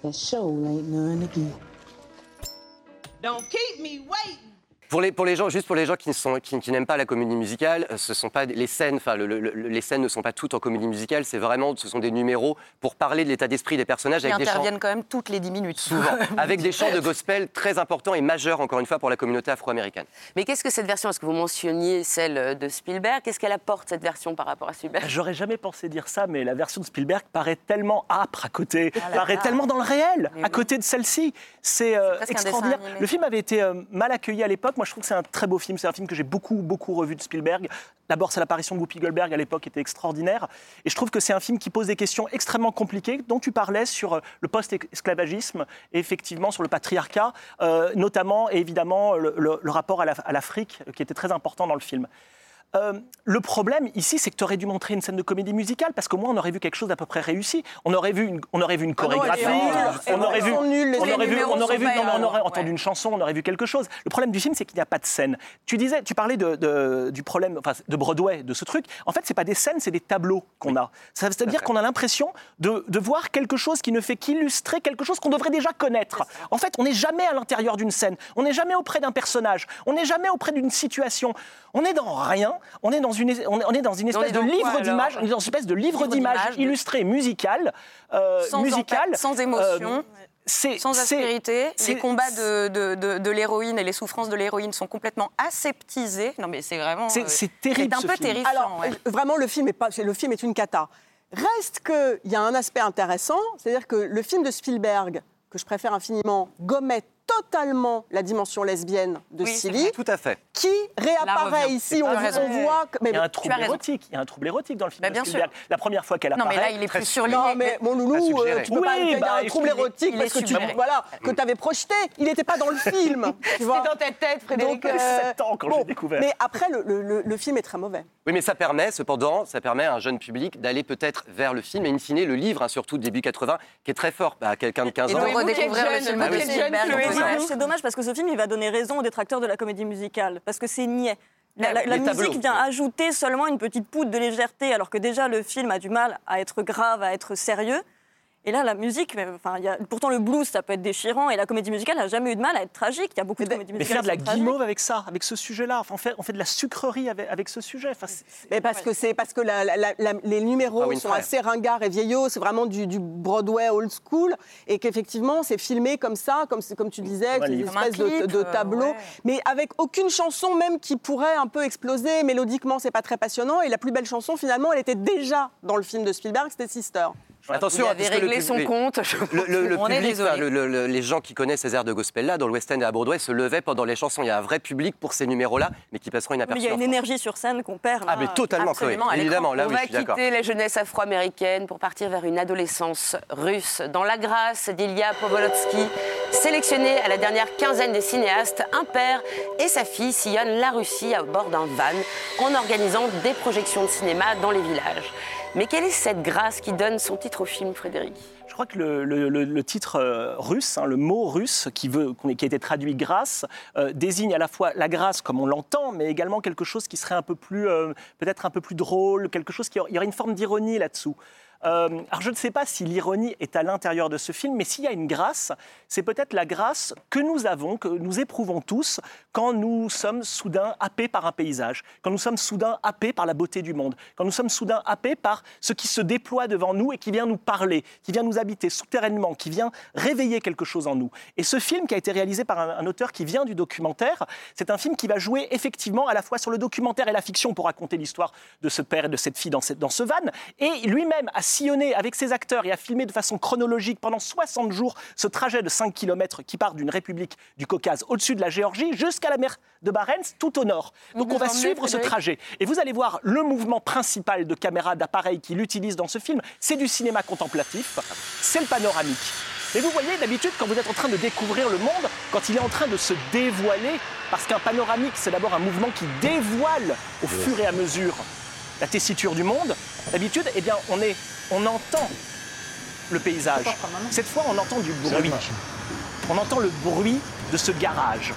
Speaker 10: that sure ain't none to get. Don't keep me waiting.
Speaker 7: Pour les, pour les gens, juste pour les gens qui, ne sont- qui- qui n'aiment pas la comédie musicale, euh, ce sont pas les scènes, enfin le- le- le- les scènes ne sont pas toutes en comédie musicale, c'est vraiment, ce sont des numéros pour parler de l'état d'esprit des personnages
Speaker 3: Qui
Speaker 7: avec des chants,
Speaker 3: interviennent quand même toutes les 10 minutes.
Speaker 7: souvent, avec des chants de gospel très importants et majeurs encore une fois pour la communauté afro-américaine.
Speaker 1: Mais qu'est-ce que cette version Est-ce que vous mentionniez celle de Spielberg Qu'est-ce qu'elle apporte cette version par rapport à Spielberg?
Speaker 2: J'aurais jamais pensé dire ça, mais la version de Spielberg paraît tellement âpre à côté,
Speaker 3: Ah là
Speaker 2: paraît
Speaker 3: là.
Speaker 2: tellement dans le réel,
Speaker 3: Mais
Speaker 2: à
Speaker 3: oui.
Speaker 2: côté de celle-ci. C'est euh, extraordinaire. Le film avait été euh, mal accueilli à l'époque. Moi, je trouve que c'est un très beau film. C'est un film que j'ai beaucoup, beaucoup revu de Spielberg. D'abord, c'est l'apparition de Whoopi Goldberg à l'époque était extraordinaire. Et je trouve que c'est un film qui pose des questions extrêmement compliquées dont tu parlais sur euh, le post-esclavagisme et effectivement sur le patriarcat, euh, notamment et évidemment le, rapport à l'Afrique euh, qui était très important dans le film. Euh, le problème ici, c'est que tu aurais dû montrer une scène de comédie musicale parce qu'au moins on aurait vu quelque chose d'à peu près réussi. On aurait vu une, on aurait vu une
Speaker 5: Ah
Speaker 2: chorégraphie, on aurait vu, on aurait vu, on aurait vu, on entendu une chanson, on aurait vu quelque chose. Le problème du film, c'est qu'il n'y a pas de scène. Tu disais, tu parlais de, de- du problème, enfin, de Broadway, de ce truc. En fait, c'est pas des scènes, c'est des tableaux qu'on a. Ça veut dire qu'on a l'impression de, de voir quelque chose qui ne fait qu'illustrer quelque chose qu'on devrait déjà connaître. En fait, on n'est jamais à l'intérieur d'une scène, on n'est jamais auprès d'un personnage, on n'est jamais auprès d'une situation. On est dans rien, on est dans une, on est, dans une espèce de livre d'images, on est dans une espèce de livre
Speaker 3: Livre
Speaker 2: d'images
Speaker 3: de-
Speaker 2: illustré, musical, euh,
Speaker 3: Sans
Speaker 2: musical,
Speaker 3: sans émotion.
Speaker 2: euh, c'est-
Speaker 3: Sans aspérité,
Speaker 2: c'est-
Speaker 3: les combats de, de- de- de l'héroïne et les souffrances de l'héroïne sont complètement aseptisés. Non mais c'est vraiment...
Speaker 2: C'est-
Speaker 3: euh,
Speaker 2: c'est terrible,
Speaker 3: C'est un
Speaker 2: ce
Speaker 3: peu
Speaker 2: film.
Speaker 3: terrifiant.
Speaker 5: Alors,
Speaker 3: ouais.
Speaker 5: vraiment, le film est, pas, le film est une cata. Reste qu'il y a un aspect intéressant, c'est-à-dire que le film de Spielberg, que je préfère infiniment, gommait totalement la dimension lesbienne de
Speaker 3: Oui,
Speaker 5: Silly,
Speaker 7: Tout à fait.
Speaker 5: qui réapparaît ici. On,
Speaker 2: pas
Speaker 5: on voit que... mais
Speaker 2: Il y a un trouble érotique. Il y a un trouble érotique dans le film
Speaker 3: Bah,
Speaker 2: de
Speaker 3: bien
Speaker 2: Spielberg. La première fois qu'elle
Speaker 3: Non
Speaker 2: apparaît.
Speaker 3: mais là il est plus surligné.
Speaker 5: Non, mais mon
Speaker 7: Pas
Speaker 5: loulou, euh, tu peux pas
Speaker 2: Oui,
Speaker 5: qu'il y a
Speaker 2: bah,
Speaker 5: un trouble
Speaker 2: il
Speaker 5: érotique
Speaker 3: il
Speaker 5: parce que tu voilà, que avais projeté. Il n'était pas dans le film. vois.
Speaker 1: dans ta tête, Frédéric.
Speaker 5: Donc, euh,
Speaker 2: J'avais 7 ans quand j'ai
Speaker 5: bon,
Speaker 2: découvert.
Speaker 5: Mais après, le, le- le- le film est très mauvais.
Speaker 7: Oui, mais ça permet, cependant, ça permet à un jeune public d'aller peut-être vers le film et in fine le livre, hein, surtout début 80, qui est très fort à quelqu'un de 15
Speaker 3: Et
Speaker 7: ans.
Speaker 3: de
Speaker 1: qui êtes
Speaker 3: redécouvrir le film de Spielberg.
Speaker 6: C'est dommage parce que ce film, il va donner raison aux détracteurs de la comédie musicale, parce que c'est niais. La, la- musique vient ajouter seulement une petite poudre de légèreté, alors que déjà le film a du mal à être grave, à être sérieux. Et là, la musique, mais, enfin, il y a, pourtant le blues, ça peut être déchirant, et la comédie musicale n'a jamais eu de mal à être tragique. Il y a beaucoup de comédies
Speaker 2: Mais
Speaker 6: musicales
Speaker 2: faire de la
Speaker 6: tragiques.
Speaker 2: guimauve avec ça, avec ce sujet-là. Enfin, on, fait, on fait de la sucrerie avec, avec ce sujet. Enfin, c'est-
Speaker 5: Mais parce que c'est parce que la- la- la- la- les numéros
Speaker 7: Ah,
Speaker 5: sont assez ringards et vieillots, c'est vraiment du, du Broadway old school, et qu'effectivement c'est filmé comme ça, comme, comme tu disais,
Speaker 2: un
Speaker 5: des espèces de,
Speaker 3: clip,
Speaker 5: de
Speaker 3: euh,
Speaker 5: tableaux,
Speaker 3: ouais.
Speaker 5: mais avec aucune chanson même qui pourrait un peu exploser. Mélodiquement, c'est pas très passionnant, et la plus belle chanson finalement, elle était déjà dans le film de Spielberg, c'était Sister.
Speaker 7: Attention,
Speaker 1: il avait réglé son compte.
Speaker 7: Le, le- le
Speaker 3: On est
Speaker 7: public,
Speaker 3: désolé.
Speaker 7: enfin, le- le- le- les gens qui connaissent ces airs de gospel-là, dans le West End et à Broadway, se levaient pendant les chansons. Il y a un vrai public pour ces numéros-là, mais qui passeront
Speaker 6: Mais
Speaker 7: inaperçus.
Speaker 6: il y a une énergie sur scène qu'on perd.
Speaker 7: Ah,
Speaker 6: là.
Speaker 7: mais totalement. Évidemment, là,
Speaker 1: On
Speaker 7: oui,
Speaker 1: va
Speaker 7: je suis d'accord.
Speaker 1: quitter la jeunesse afro-américaine pour partir vers une adolescence russe. Dans La Grâce d'Ilya Povolotsky, sélectionné à la dernière quinzaine des cinéastes, un père et sa fille sillonnent la Russie à bord d'un van en organisant des projections de cinéma dans les villages. Mais quelle est cette grâce qui donne son titre au film, Frédéric?
Speaker 2: Je crois que le, titre euh, russe, hein, le mot russe qui, veut, qui a été traduit grâce, euh, désigne à la fois la grâce comme on l'entend, mais également quelque chose qui serait un peu plus, euh, peut-être un peu plus drôle, quelque chose qui il y aurait une forme d'ironie là-dessous. Euh, alors je ne sais pas si l'ironie est à l'intérieur de ce film, mais s'il y a une grâce, c'est peut-être la grâce que nous avons, que nous éprouvons tous quand nous sommes soudain happés par un paysage, quand nous sommes soudain happés par la beauté du monde, quand nous sommes soudain happés par ce qui se déploie devant nous et qui vient nous parler, qui vient nous habiter souterrainement, qui vient réveiller quelque chose en nous. Et ce film qui a été réalisé par un, auteur qui vient du documentaire, c'est un film qui va jouer effectivement à la fois sur le documentaire et la fiction pour raconter l'histoire de ce père et de cette fille dans, dans ce van. Et lui-même a sillonné avec ses acteurs et a filmé de façon chronologique pendant 60 jours ce trajet de 5 km qui part d'une république du Caucase au-dessus de la Géorgie jusqu'à la mer de Barents tout au nord. Donc on va suivre ce trajet. Et vous allez voir le mouvement principal de caméra, d'appareil qu'il utilise dans ce film, c'est du cinéma contemplatif, c'est le panoramique. Et vous voyez, d'habitude, quand vous êtes en train de découvrir le monde, quand il est en train de se dévoiler, parce qu'un panoramique, c'est d'abord un mouvement qui dévoile au fur et à mesure la tessiture du monde, d'habitude, eh bien, on, est, on entend le paysage. Cette fois, on entend du bruit. On entend le bruit de ce garage.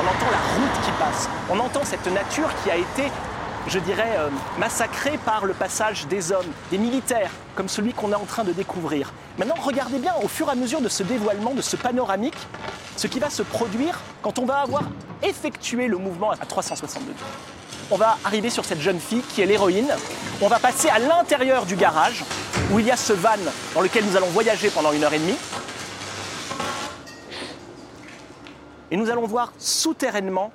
Speaker 2: On entend la route qui passe. On entend cette nature qui a été, je dirais, euh, massacrée par le passage des hommes, des militaires, comme celui qu'on est en train de découvrir. Maintenant, regardez bien au fur et à mesure de ce dévoilement, de ce panoramique, ce qui va se produire quand on va avoir effectué le mouvement à 362 degrés. On va arriver sur cette jeune fille qui est l'héroïne. On va passer à l'intérieur du garage où il y a ce van dans lequel nous allons voyager pendant une heure et demie. Et nous allons voir souterrainement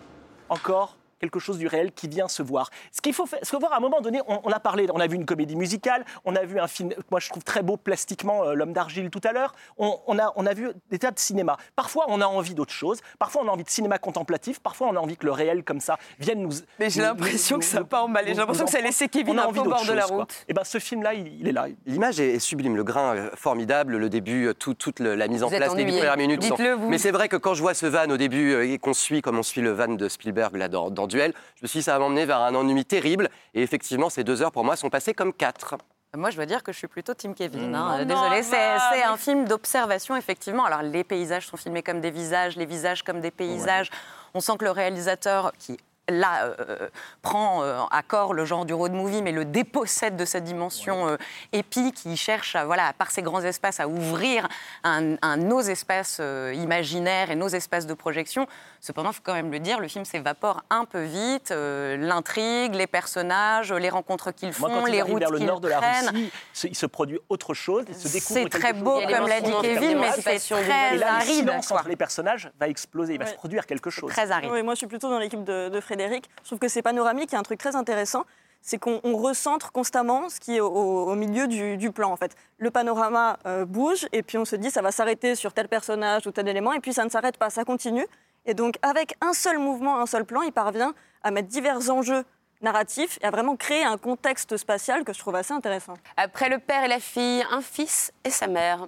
Speaker 2: encore quelque chose du réel qui vient se voir. Ce qu'il faut, faire, ce qu'il faut voir à un moment donné, on, on a parlé, on a vu une comédie musicale, on a vu un film, moi je trouve très beau plastiquement, euh, L'homme d'argile tout à l'heure, on, on a, on a vu des tas de cinéma. Parfois on a envie d'autre chose, parfois on a envie de cinéma contemplatif, parfois on a envie que le réel comme ça vienne nous...
Speaker 1: Mais j'ai l'impression que ça n'a pas emballé. J'ai l'impression que ça a laissé Kevin
Speaker 2: On a
Speaker 1: un
Speaker 2: envie
Speaker 1: peu au bord de la
Speaker 2: quoi.
Speaker 1: route.
Speaker 2: Et ben ce film-là, il, il est là.
Speaker 7: L'image est, est sublime, le grain euh, formidable, le début, euh, tout- toute le- la mise en
Speaker 1: Vous
Speaker 7: place, les
Speaker 1: ennuyé.
Speaker 7: premières minutes. sont-
Speaker 1: Dites-le, vous.
Speaker 7: Mais c'est vrai que quand je vois ce van au début et qu'on suit comme on suit le van de Spielberg là, dans, dans Duel, je me suis dit ça va m'emmener vers un ennui terrible. Et effectivement, ces deux heures pour moi sont passées comme quatre.
Speaker 3: Moi, je dois dire que je suis plutôt Team Kevin. hein.
Speaker 6: Oh
Speaker 3: Désolée, c'est un film d'observation, effectivement. Alors, les paysages sont filmés comme des visages, les visages comme des paysages. On sent que le réalisateur, qui là euh, prend euh, à corps le genre du road movie, mais le dépossède de cette dimension euh, épique, il cherche, à, voilà, par ces grands espaces, à ouvrir un, un- nos espaces euh, imaginaires et nos espaces de projection. Cependant, il faut quand même le dire, le film s'évapore un peu vite. euh, L'intrigue, les personnages, les rencontres qu'ils font,
Speaker 2: Moi, quand
Speaker 3: les routes
Speaker 2: vers le
Speaker 3: qu'ils
Speaker 2: nord de la
Speaker 3: prennent.
Speaker 2: Russie, il se produit autre chose, il se découvre
Speaker 3: C'est
Speaker 2: quelque
Speaker 3: très
Speaker 2: chose.
Speaker 3: beau, comme l'a dit Kevin, mais c'est
Speaker 1: du
Speaker 2: Et
Speaker 3: très
Speaker 2: là, le
Speaker 3: aride.
Speaker 2: silence
Speaker 3: quoi.
Speaker 2: entre les personnages va exploser, il va
Speaker 6: Ouais.
Speaker 2: se produire quelque chose.
Speaker 3: Très aride.
Speaker 6: Oui, moi, je suis plutôt dans l'équipe de, de Frédéric. Je trouve que c'est panoramique. Il y a un truc très intéressant. C'est qu'on on recentre constamment ce qui est au, milieu du, du plan. En fait, le panorama euh, bouge et puis on se dit ça va s'arrêter sur tel personnage ou tel élément et puis ça ne s'arrête pas, ça continue. Et donc avec un seul mouvement, un seul plan, il parvient à mettre divers enjeux narratifs et à vraiment créer un contexte spatial que je trouve assez intéressant.
Speaker 1: Après le père et la fille, un fils et sa mère.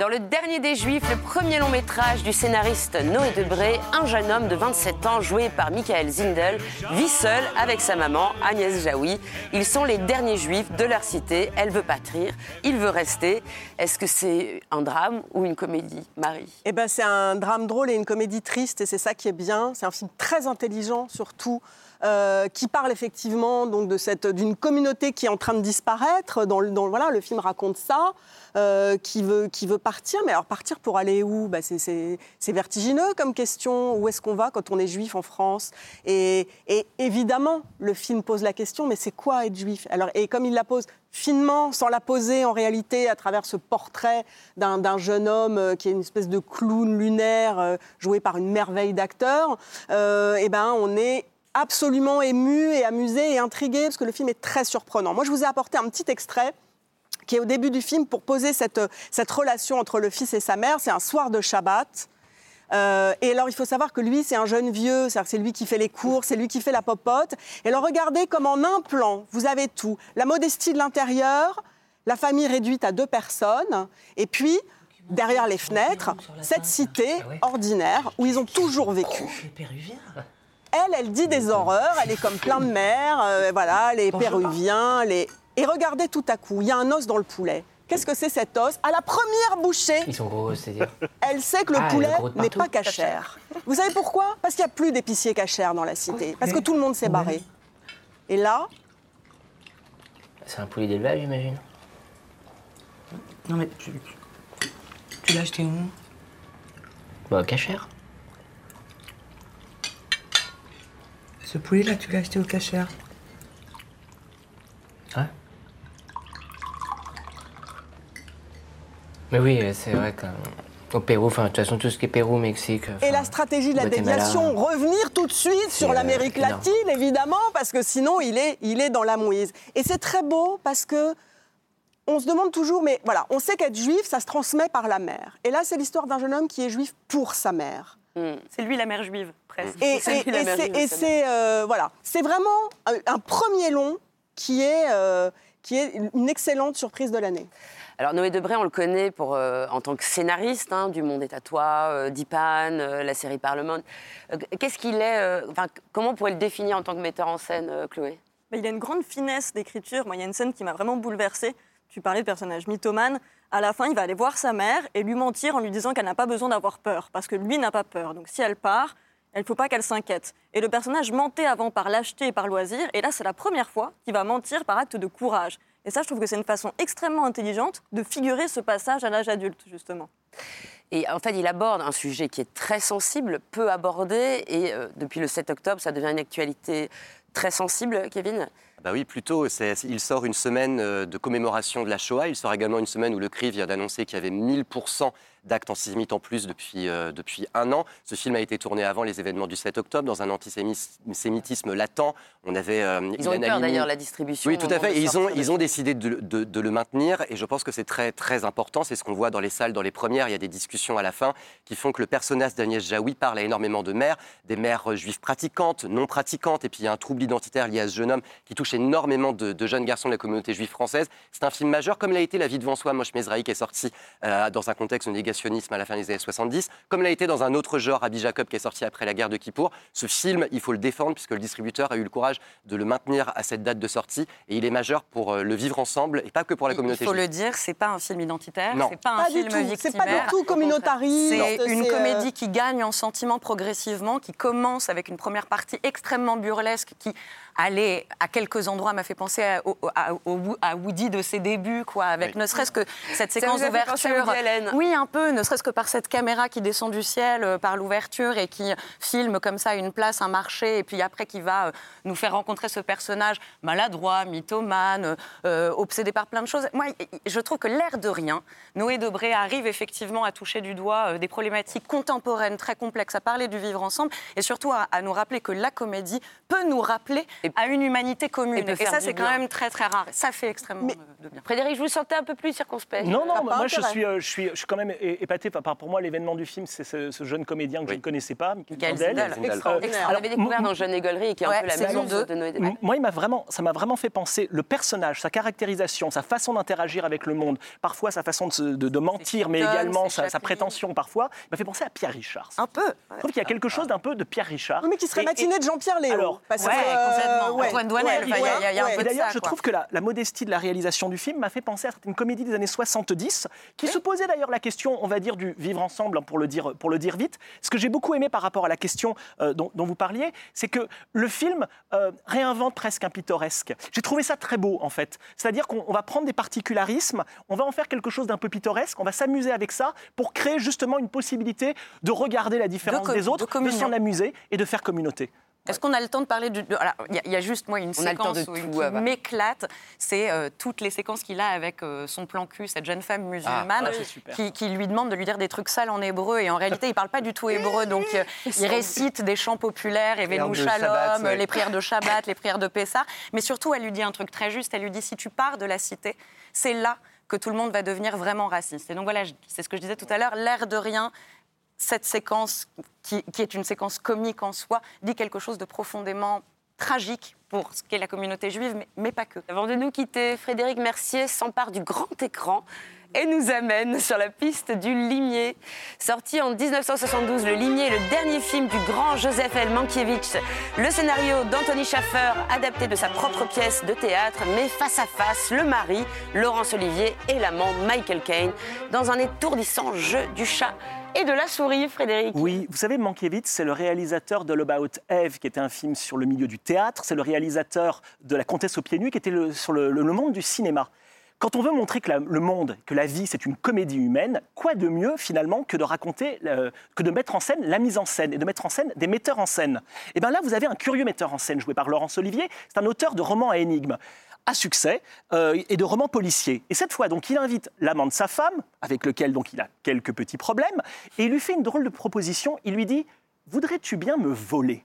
Speaker 1: Dans Le Dernier des Juifs, le premier long métrage du scénariste Noé Debré, un jeune homme de 27 ans, joué par Michael Zindel, vit seul avec sa maman, Agnès Jaoui. Ils sont les derniers juifs de leur cité. Elle veut patrir, il veut rester. Est-ce que c'est un drame ou une comédie, Marie?
Speaker 5: Eh ben, c'est un drame drôle et une comédie triste, et c'est ça qui est bien. C'est un film très intelligent, surtout, euh, qui parle effectivement donc de cette d'une communauté qui est en train de disparaître. Dans, le- dans- voilà, le film raconte ça, euh, qui veut qui veut partir. Mais alors partir pour aller où? Bah, c'est- vertigineux comme question. Où est-ce qu'on va quand on est juif en France? Et, et évidemment, le film pose la question. Mais c'est quoi être juif? Alors et comme il la pose finement, sans la poser en réalité à travers ce portrait d'un jeune homme euh, qui est une espèce de clown lunaire joué par une merveille d'acteur, euh, eh ben on est absolument ému et amusé et intrigué parce que le film est très surprenant. Moi, je vous ai apporté un petit extrait qui est au début du film pour poser cette, relation entre le fils et sa mère. C'est un soir de Shabbat. Euh, et alors, il faut savoir que lui, c'est un jeune vieux, que c'est lui qui fait les courses, c'est lui qui fait la popote. Et alors, regardez comme en un plan, vous avez tout. La modestie de l'intérieur, la famille réduite à deux personnes, et puis, derrière les fenêtres, cette cité ordinaire où ils ont toujours vécu. Elle, elle dit des horreurs, elle est comme plein de mères, euh, voilà, les péruviens, les... Et regardez tout à coup, il y a un os dans le poulet. Qu'est-ce que c'est cet os? À la première bouchée,
Speaker 12: Ils sont gros, c'est-à-dire.
Speaker 5: elle sait que le
Speaker 12: Ah,
Speaker 5: poulet
Speaker 12: le gros de
Speaker 5: n'est
Speaker 12: partout.
Speaker 5: pas cachère. Vous savez pourquoi? Parce qu'il n'y a plus d'épicier cachère dans la cité. Parce que tout le monde s'est barré. Et là,
Speaker 12: C'est un poulet d'élevage, j'imagine.
Speaker 13: Non mais tu, tu l'as acheté où?
Speaker 12: Bah, cachère.
Speaker 13: Ce poulet-là, tu l'as acheté au cachère.
Speaker 12: Ouais. Mais oui, c'est vrai qu'au Pérou, enfin, de toute façon, tout ce qui est Pérou, Mexique.
Speaker 5: Et la stratégie de la
Speaker 12: Guatemala,
Speaker 5: déviation, revenir tout de suite sur
Speaker 12: euh,
Speaker 5: l'Amérique latine, évidemment, parce que sinon, il est, il est dans la mouise. Et c'est très beau parce que on se demande toujours, mais voilà, on sait qu'être juif, ça se transmet par la mère. Et là, c'est l'histoire d'un jeune homme qui est juif pour sa mère.
Speaker 3: C'est lui la mère juive, presque.
Speaker 5: Et,
Speaker 3: C'est
Speaker 5: euh, voilà, c'est vraiment un, premier long qui est euh, qui est une excellente surprise de l'année.
Speaker 1: Alors Noé Debré, on le connaît pour, euh, en tant que scénariste hein, du Monde est à toi, euh, Dipan, euh, la série Parlement. Qu'est-ce qu'il est euh, Comment on pourrait le définir en tant que metteur en scène, euh, Chloé?
Speaker 6: Mais il a une grande finesse d'écriture. Moi, il y a une scène qui m'a vraiment bouleversée. Tu parlais de personnage mythomane. À la fin, il va aller voir sa mère et lui mentir en lui disant qu'elle n'a pas besoin d'avoir peur, parce que lui n'a pas peur. Donc si elle part, il ne faut pas qu'elle s'inquiète. Et le personnage mentait avant par lâcheté et par loisir, et là, c'est la première fois qu'il va mentir par acte de courage. Et ça, je trouve que c'est une façon extrêmement intelligente de figurer ce passage à l'âge adulte, justement.
Speaker 1: Et en fait, il aborde un sujet qui est très sensible, peu abordé, et euh, depuis le 7 octobre, ça devient une actualité très sensible, Kevin
Speaker 7: Bah oui, plutôt. Il sort une semaine euh, de commémoration de la Shoah. Il sort également une semaine où le CRI vient d'annoncer qu'il y avait 1000% d'actes antisémites en plus depuis, euh, depuis un an. Ce film a été tourné avant les événements du 7 octobre, dans un antisémitisme latent. On avait, euh,
Speaker 1: Ils ont eu peur d'ailleurs, la distribution.
Speaker 7: Oui, tout à fait. Et ils ont, ils ont décidé de, de- de le maintenir et je pense que c'est très, très important. C'est ce qu'on voit dans les salles, dans les premières. Il y a des discussions à la fin qui font que le personnage d'Agnès Jaoui parle à énormément de mères, des mères euh, juives pratiquantes, non pratiquantes. Et puis il y a un trouble identitaire lié à ce jeune homme qui touche énormément de, de jeunes garçons de la communauté juive française. C'est un film majeur, comme l'a été La vie devant soi, Moche Mezrahi, qui est sorti euh, dans un contexte de négationnisme à la fin des années 70, comme l'a été dans un autre genre, Abby Jacob, qui est sorti après la guerre de Kippour. Ce film, il faut le défendre puisque le distributeur a eu le courage de le maintenir à cette date de sortie et il est majeur pour euh, le vivre ensemble et pas que pour la
Speaker 3: Il
Speaker 7: communauté
Speaker 3: faut
Speaker 7: juive.
Speaker 3: le dire, c'est pas un film identitaire, c'est pas un
Speaker 5: Pas du
Speaker 3: film
Speaker 5: tout, c'est
Speaker 3: victimaire.
Speaker 5: pas du tout communautariste,
Speaker 3: C'est une
Speaker 5: c'est, euh,
Speaker 3: comédie qui gagne en sentiment progressivement, qui commence avec une première partie extrêmement burlesque qui, allez, à quelques endroits, m'a fait penser à, Woody de ses débuts, quoi, avec
Speaker 1: Oui.
Speaker 3: ne serait-ce que cette séquence d'ouverture. Oui, un peu, ne serait-ce que par cette caméra qui descend du ciel, euh, par l'ouverture et qui filme comme ça une place, un marché, et puis après qui va euh, nous faire rencontrer ce personnage maladroit, mythomane, euh, obsédé par plein de choses. Moi, je trouve que l'air de rien, Noé Debré arrive effectivement à toucher du doigt euh, des problématiques contemporaines très complexes, à parler du vivre ensemble, et surtout à, à nous rappeler que la comédie peut nous rappeler à une humanité commune. Et, ça, c'est quand même très très rare. Ça fait extrêmement euh, de bien.
Speaker 1: Frédéric, je vous sentais un peu plus circonspect.
Speaker 2: Non, non, moi je suis, euh, je, suis, je suis quand même épaté. Par- pour moi, l'événement du film, c'est ce, ce jeune comédien que je ne connaissais pas, Michael. Zindel. Euh,
Speaker 1: Extraordinaire. On l'avait découvert dans Jeune Égolerie, qui est un peu la
Speaker 2: saison
Speaker 1: maison
Speaker 2: deux.
Speaker 1: de Noé
Speaker 2: Moi, il m'a vraiment, ça m'a vraiment fait penser le personnage, sa caractérisation, sa façon d'interagir avec le monde, parfois sa façon de, se- de- de mentir, mais également sa, prétention parfois, il m'a fait penser à Pierre Richard.
Speaker 3: Un peu.
Speaker 2: Je trouve qu'il y a quelque chose d'un peu de Pierre Richard.
Speaker 5: Mais qui serait matiné de Jean-Pierre Léo.
Speaker 2: Alors,
Speaker 5: parce que, euh, ouais,
Speaker 3: Antoine Douanel,
Speaker 5: ouais,
Speaker 3: enfin, il y a- il y a- il y a un
Speaker 5: ouais.
Speaker 3: peu
Speaker 2: Et
Speaker 3: de
Speaker 2: d'ailleurs, je
Speaker 3: quoi.
Speaker 2: trouve que la, la modestie de la réalisation du film m'a fait penser à certaines comédies des années 70, qui se posaient d'ailleurs la question, on va dire, du vivre ensemble, hein, pour le dire, pour le dire vite. Ce que j'ai beaucoup aimé par rapport à la question euh, dont, dont vous parliez, c'est que le film euh, réinvente presque un pittoresque. J'ai trouvé ça très beau, en fait. C'est-à-dire qu'on on va prendre des particularismes, on va en faire quelque chose d'un peu pittoresque, on va s'amuser avec ça pour créer justement une possibilité de regarder la différence des
Speaker 3: de
Speaker 2: autres, de s'en amuser et de faire communauté.
Speaker 3: Est-ce qu'on a le temps de parler du... Il y, a- il y a juste, moi, une
Speaker 1: On
Speaker 3: séquence où-
Speaker 1: tout,
Speaker 3: qui m'éclate. C'est euh, toutes les séquences qu'il a avec euh, son plan cul, cette jeune femme musulmane,
Speaker 2: Ah, super.
Speaker 3: qui, qui lui demande de lui dire des trucs sales en hébreu. Et en réalité, il ne parle pas du tout hébreu. Donc, euh, il récite des chants populaires, Shalom,
Speaker 7: ouais.
Speaker 3: les prières de Shabbat, les prières de Pessah. Mais surtout, elle lui dit un truc très juste. Elle lui dit, si tu pars de la cité, c'est là que tout le monde va devenir vraiment raciste. Et donc voilà, c'est ce que je disais tout à l'heure, l'air de rien, cette séquence, qui, est une séquence comique en soi, dit quelque chose de profondément tragique pour ce qu'est la communauté juive, mais pas que.
Speaker 1: Avant de nous quitter, Frédéric Mercier s'empare du grand écran et nous amène sur la piste du Limier. Sorti en 1972, Le Limier est le dernier film du grand Joseph L. Mankiewicz. Le scénario d'Anthony Schaffer, adapté de sa propre pièce de théâtre, met face à face le mari, Laurence Olivier, et l'amant Michael Caine, dans un étourdissant jeu du chat et de la souris, Frédéric.
Speaker 2: Oui, vous savez, Mankiewicz, c'est le réalisateur de L'About Eve, qui était un film sur le milieu du théâtre. C'est le réalisateur de La Comtesse aux pieds nus, qui était le- sur le, monde du cinéma. Quand on veut montrer que le monde, que la vie, c'est une comédie humaine, quoi de mieux finalement que de raconter, euh, que de mettre en scène la mise en scène et de mettre en scène des metteurs en scène? Et bien là, vous avez un curieux metteur en scène joué par Laurence Olivier. C'est un auteur de romans à énigmes à succès euh, et de romans policiers. Et cette fois, donc, il invite l'amant de sa femme, avec lequel donc il a quelques petits problèmes, et il lui fait une drôle de proposition. Il lui dit Voudrais-tu bien me voler?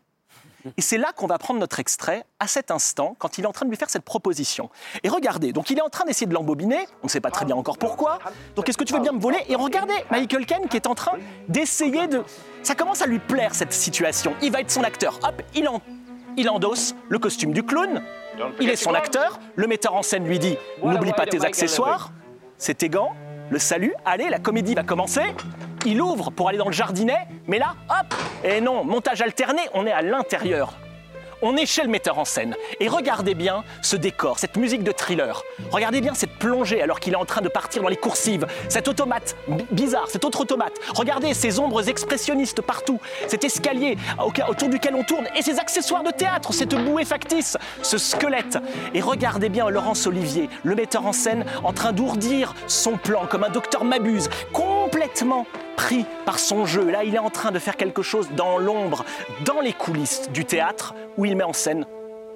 Speaker 2: Et c'est là qu'on va prendre notre extrait, à cet instant, quand il est en train de lui faire cette proposition. Et regardez, donc il est en train d'essayer de l'embobiner, on ne sait pas très bien encore pourquoi. Donc est-ce que tu veux bien me voler Et regardez Michael Caine qui est en train d'essayer de... Ça commence à lui plaire cette situation. Il va être son acteur. Hop, il, en... il endosse le costume du clown. Il est son acteur. Le metteur en scène lui dit N'oublie pas tes accessoires. C'est tes gants. Le salut. Allez, la comédie va commencer. Il ouvre pour aller dans le jardinet, mais là, hop Et non, montage alterné, on est à l'intérieur. On est chez le metteur en scène. Et regardez bien ce décor, cette musique de thriller. Regardez bien cette plongée alors qu'il est en train de partir dans les coursives. Cet automate bi- bizarre, cet autre automate. Regardez ces ombres expressionnistes partout. Cet escalier au- autour duquel on tourne. Et ces accessoires de théâtre, cette bouée factice, ce squelette. Et regardez bien Laurence Olivier, le metteur en scène, en train d'ourdir son plan comme un docteur Mabuse, complètement pris par son jeu. Là, il est en train de faire quelque chose dans l'ombre, dans les coulisses du théâtre, où il met en scène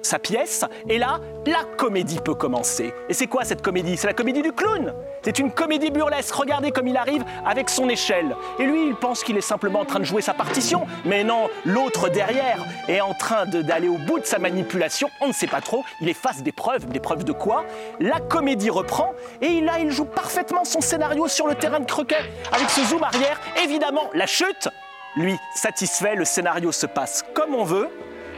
Speaker 2: sa pièce. Et là, la comédie peut commencer. Et c'est quoi cette comédie? C'est la comédie du clown. C'est une comédie burlesque. Regardez comme il arrive avec son échelle. Et lui, il pense qu'il est simplement en train de jouer sa partition. Mais non, l'autre derrière est en train d'aller au bout de sa manipulation. On ne sait pas trop. Il est face des preuves. Des preuves de quoi? La comédie reprend. Et là, il joue parfaitement son scénario sur le terrain de croquet. Avec ce zoom arrière. Évidemment, la chute. Lui, satisfait, le scénario se passe comme on veut.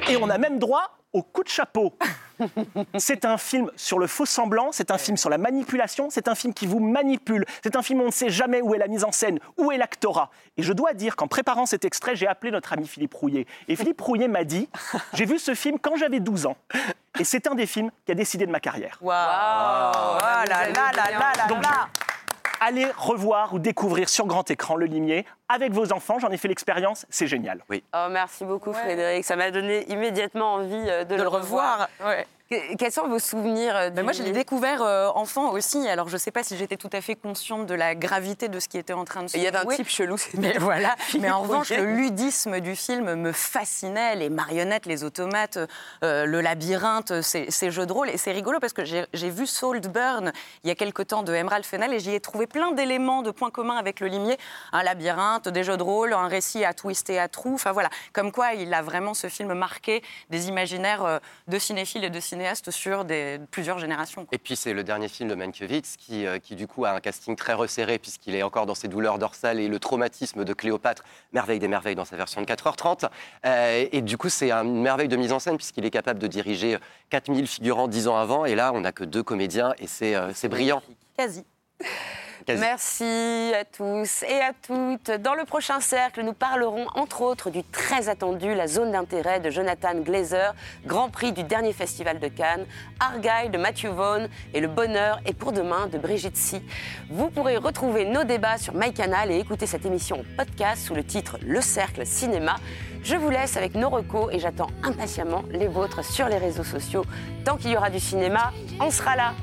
Speaker 2: Et on a même droit au coup de chapeau. C'est un film sur le faux semblant, c'est un film sur la manipulation, c'est un film qui vous manipule, c'est un film où on ne sait jamais où est la mise en scène, où est l'actorat. Et je dois dire qu'en préparant cet extrait, j'ai appelé notre ami Philippe Rouillet. Et Philippe Rouillet m'a dit J'ai vu ce film quand j'avais 12 ans. Et c'est un des films qui a décidé de ma carrière.
Speaker 3: Waouh Ah là là là là là
Speaker 2: Donc,
Speaker 3: là
Speaker 2: Allez revoir ou découvrir sur grand écran Le Limier avec vos enfants, j'en ai fait l'expérience, c'est génial.
Speaker 7: Oui.
Speaker 1: Oh, merci beaucoup, Frédéric. Ça m'a donné immédiatement envie euh, de,
Speaker 3: de le revoir. Ouais.
Speaker 1: Que- Quels sont vos souvenirs euh, du
Speaker 3: Ben moi, je l'ai découvert euh, enfant aussi. Alors, je ne sais pas si j'étais tout à fait consciente de la gravité de ce qui était en train de se
Speaker 1: Il y avait un type chelou.
Speaker 3: Mais voilà. Mais en revanche, le ludisme du film me fascinait. Les marionnettes, les automates, euh, le labyrinthe, ces, ces jeux de rôle. Et c'est rigolo parce que j'ai vu Saltburn il y a quelque temps de Emerald Fennell et j'y ai trouvé plein d'éléments de points communs avec le limier. Un labyrinthe, des jeux de rôle, un récit à twist et à trous. Enfin voilà. Comme quoi, il a vraiment ce film marqué des imaginaires euh, de cinéphiles et de cinéastes sur des, plusieurs générations. quoi.
Speaker 7: Et puis c'est le dernier film de Mankiewicz qui, euh, qui du coup a un casting très resserré puisqu'il est encore dans ses douleurs dorsales et le traumatisme de Cléopâtre, merveille des merveilles dans sa version de 4h30. Euh, et du coup c'est une merveille de mise en scène puisqu'il est capable de diriger 4000 figurants 10 ans avant et là on n'a que deux comédiens et c'est euh, c'est brillant.
Speaker 3: Quasi.
Speaker 1: Merci à tous et à toutes. Dans le prochain cercle, nous parlerons entre autres du très attendu La zone d'intérêt de Jonathan Glazer, Grand Prix du dernier festival de Cannes, Argyle de Matthew Vaughn et Le Bonheur est pour demain de Brigitte Si. Vous pourrez retrouver nos débats sur MyCanal et écouter cette émission podcast sous le titre Le Cercle Cinéma. Je vous laisse avec nos recos et j'attends impatiemment les vôtres sur les réseaux sociaux. Tant qu'il y aura du cinéma, on sera là.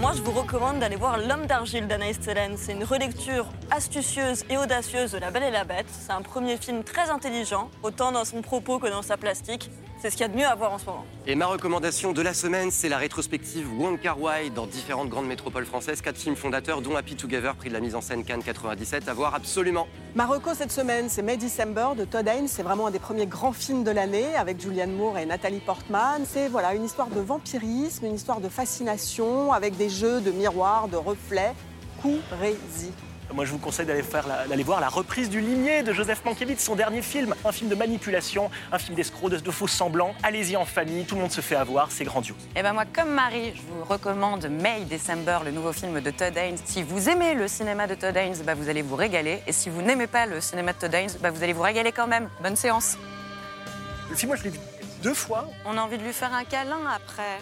Speaker 6: Moi, je vous recommande d'aller voir L'homme d'argile d'Anaïs. C'est une relecture astucieuse et audacieuse de La Belle et la Bête. C'est un premier film très intelligent, autant dans son propos que dans sa plastique. C'est ce qu'il y a de mieux à voir en ce moment.
Speaker 7: Et ma recommandation de la semaine, c'est la rétrospective Wong Kar Wai dans différentes grandes métropoles françaises, quatre films fondateurs, dont Happy Together, prix de la mise en scène Cannes 97, à voir absolument.
Speaker 5: Marocco cette semaine, c'est May December de Todd Haynes. C'est vraiment un des premiers grands films de l'année avec Julianne Moore et Nathalie Portman. C'est voilà une histoire de vampirisme, une histoire de fascination avec des jeux de miroirs, de reflets. Courez-y.
Speaker 2: Moi je vous conseille d'aller faire d'aller voir la reprise du Limier de Joseph Mankiewicz, son dernier film, un film de manipulation, un film d'escrocs, de, de faux semblants. Allez-y en famille, tout le monde se fait avoir, c'est grandiose.
Speaker 3: Et ben moi, comme Marie, je vous recommande May December, le nouveau film de Todd Haynes. Si vous aimez le cinéma de Todd Haynes, bah, vous allez vous régaler. Et si vous n'aimez pas le cinéma de Todd Haynes, bah, vous allez vous régaler quand même. Bonne séance.
Speaker 2: Le film, moi je l'ai vu deux fois.
Speaker 3: On a envie de lui faire un câlin après.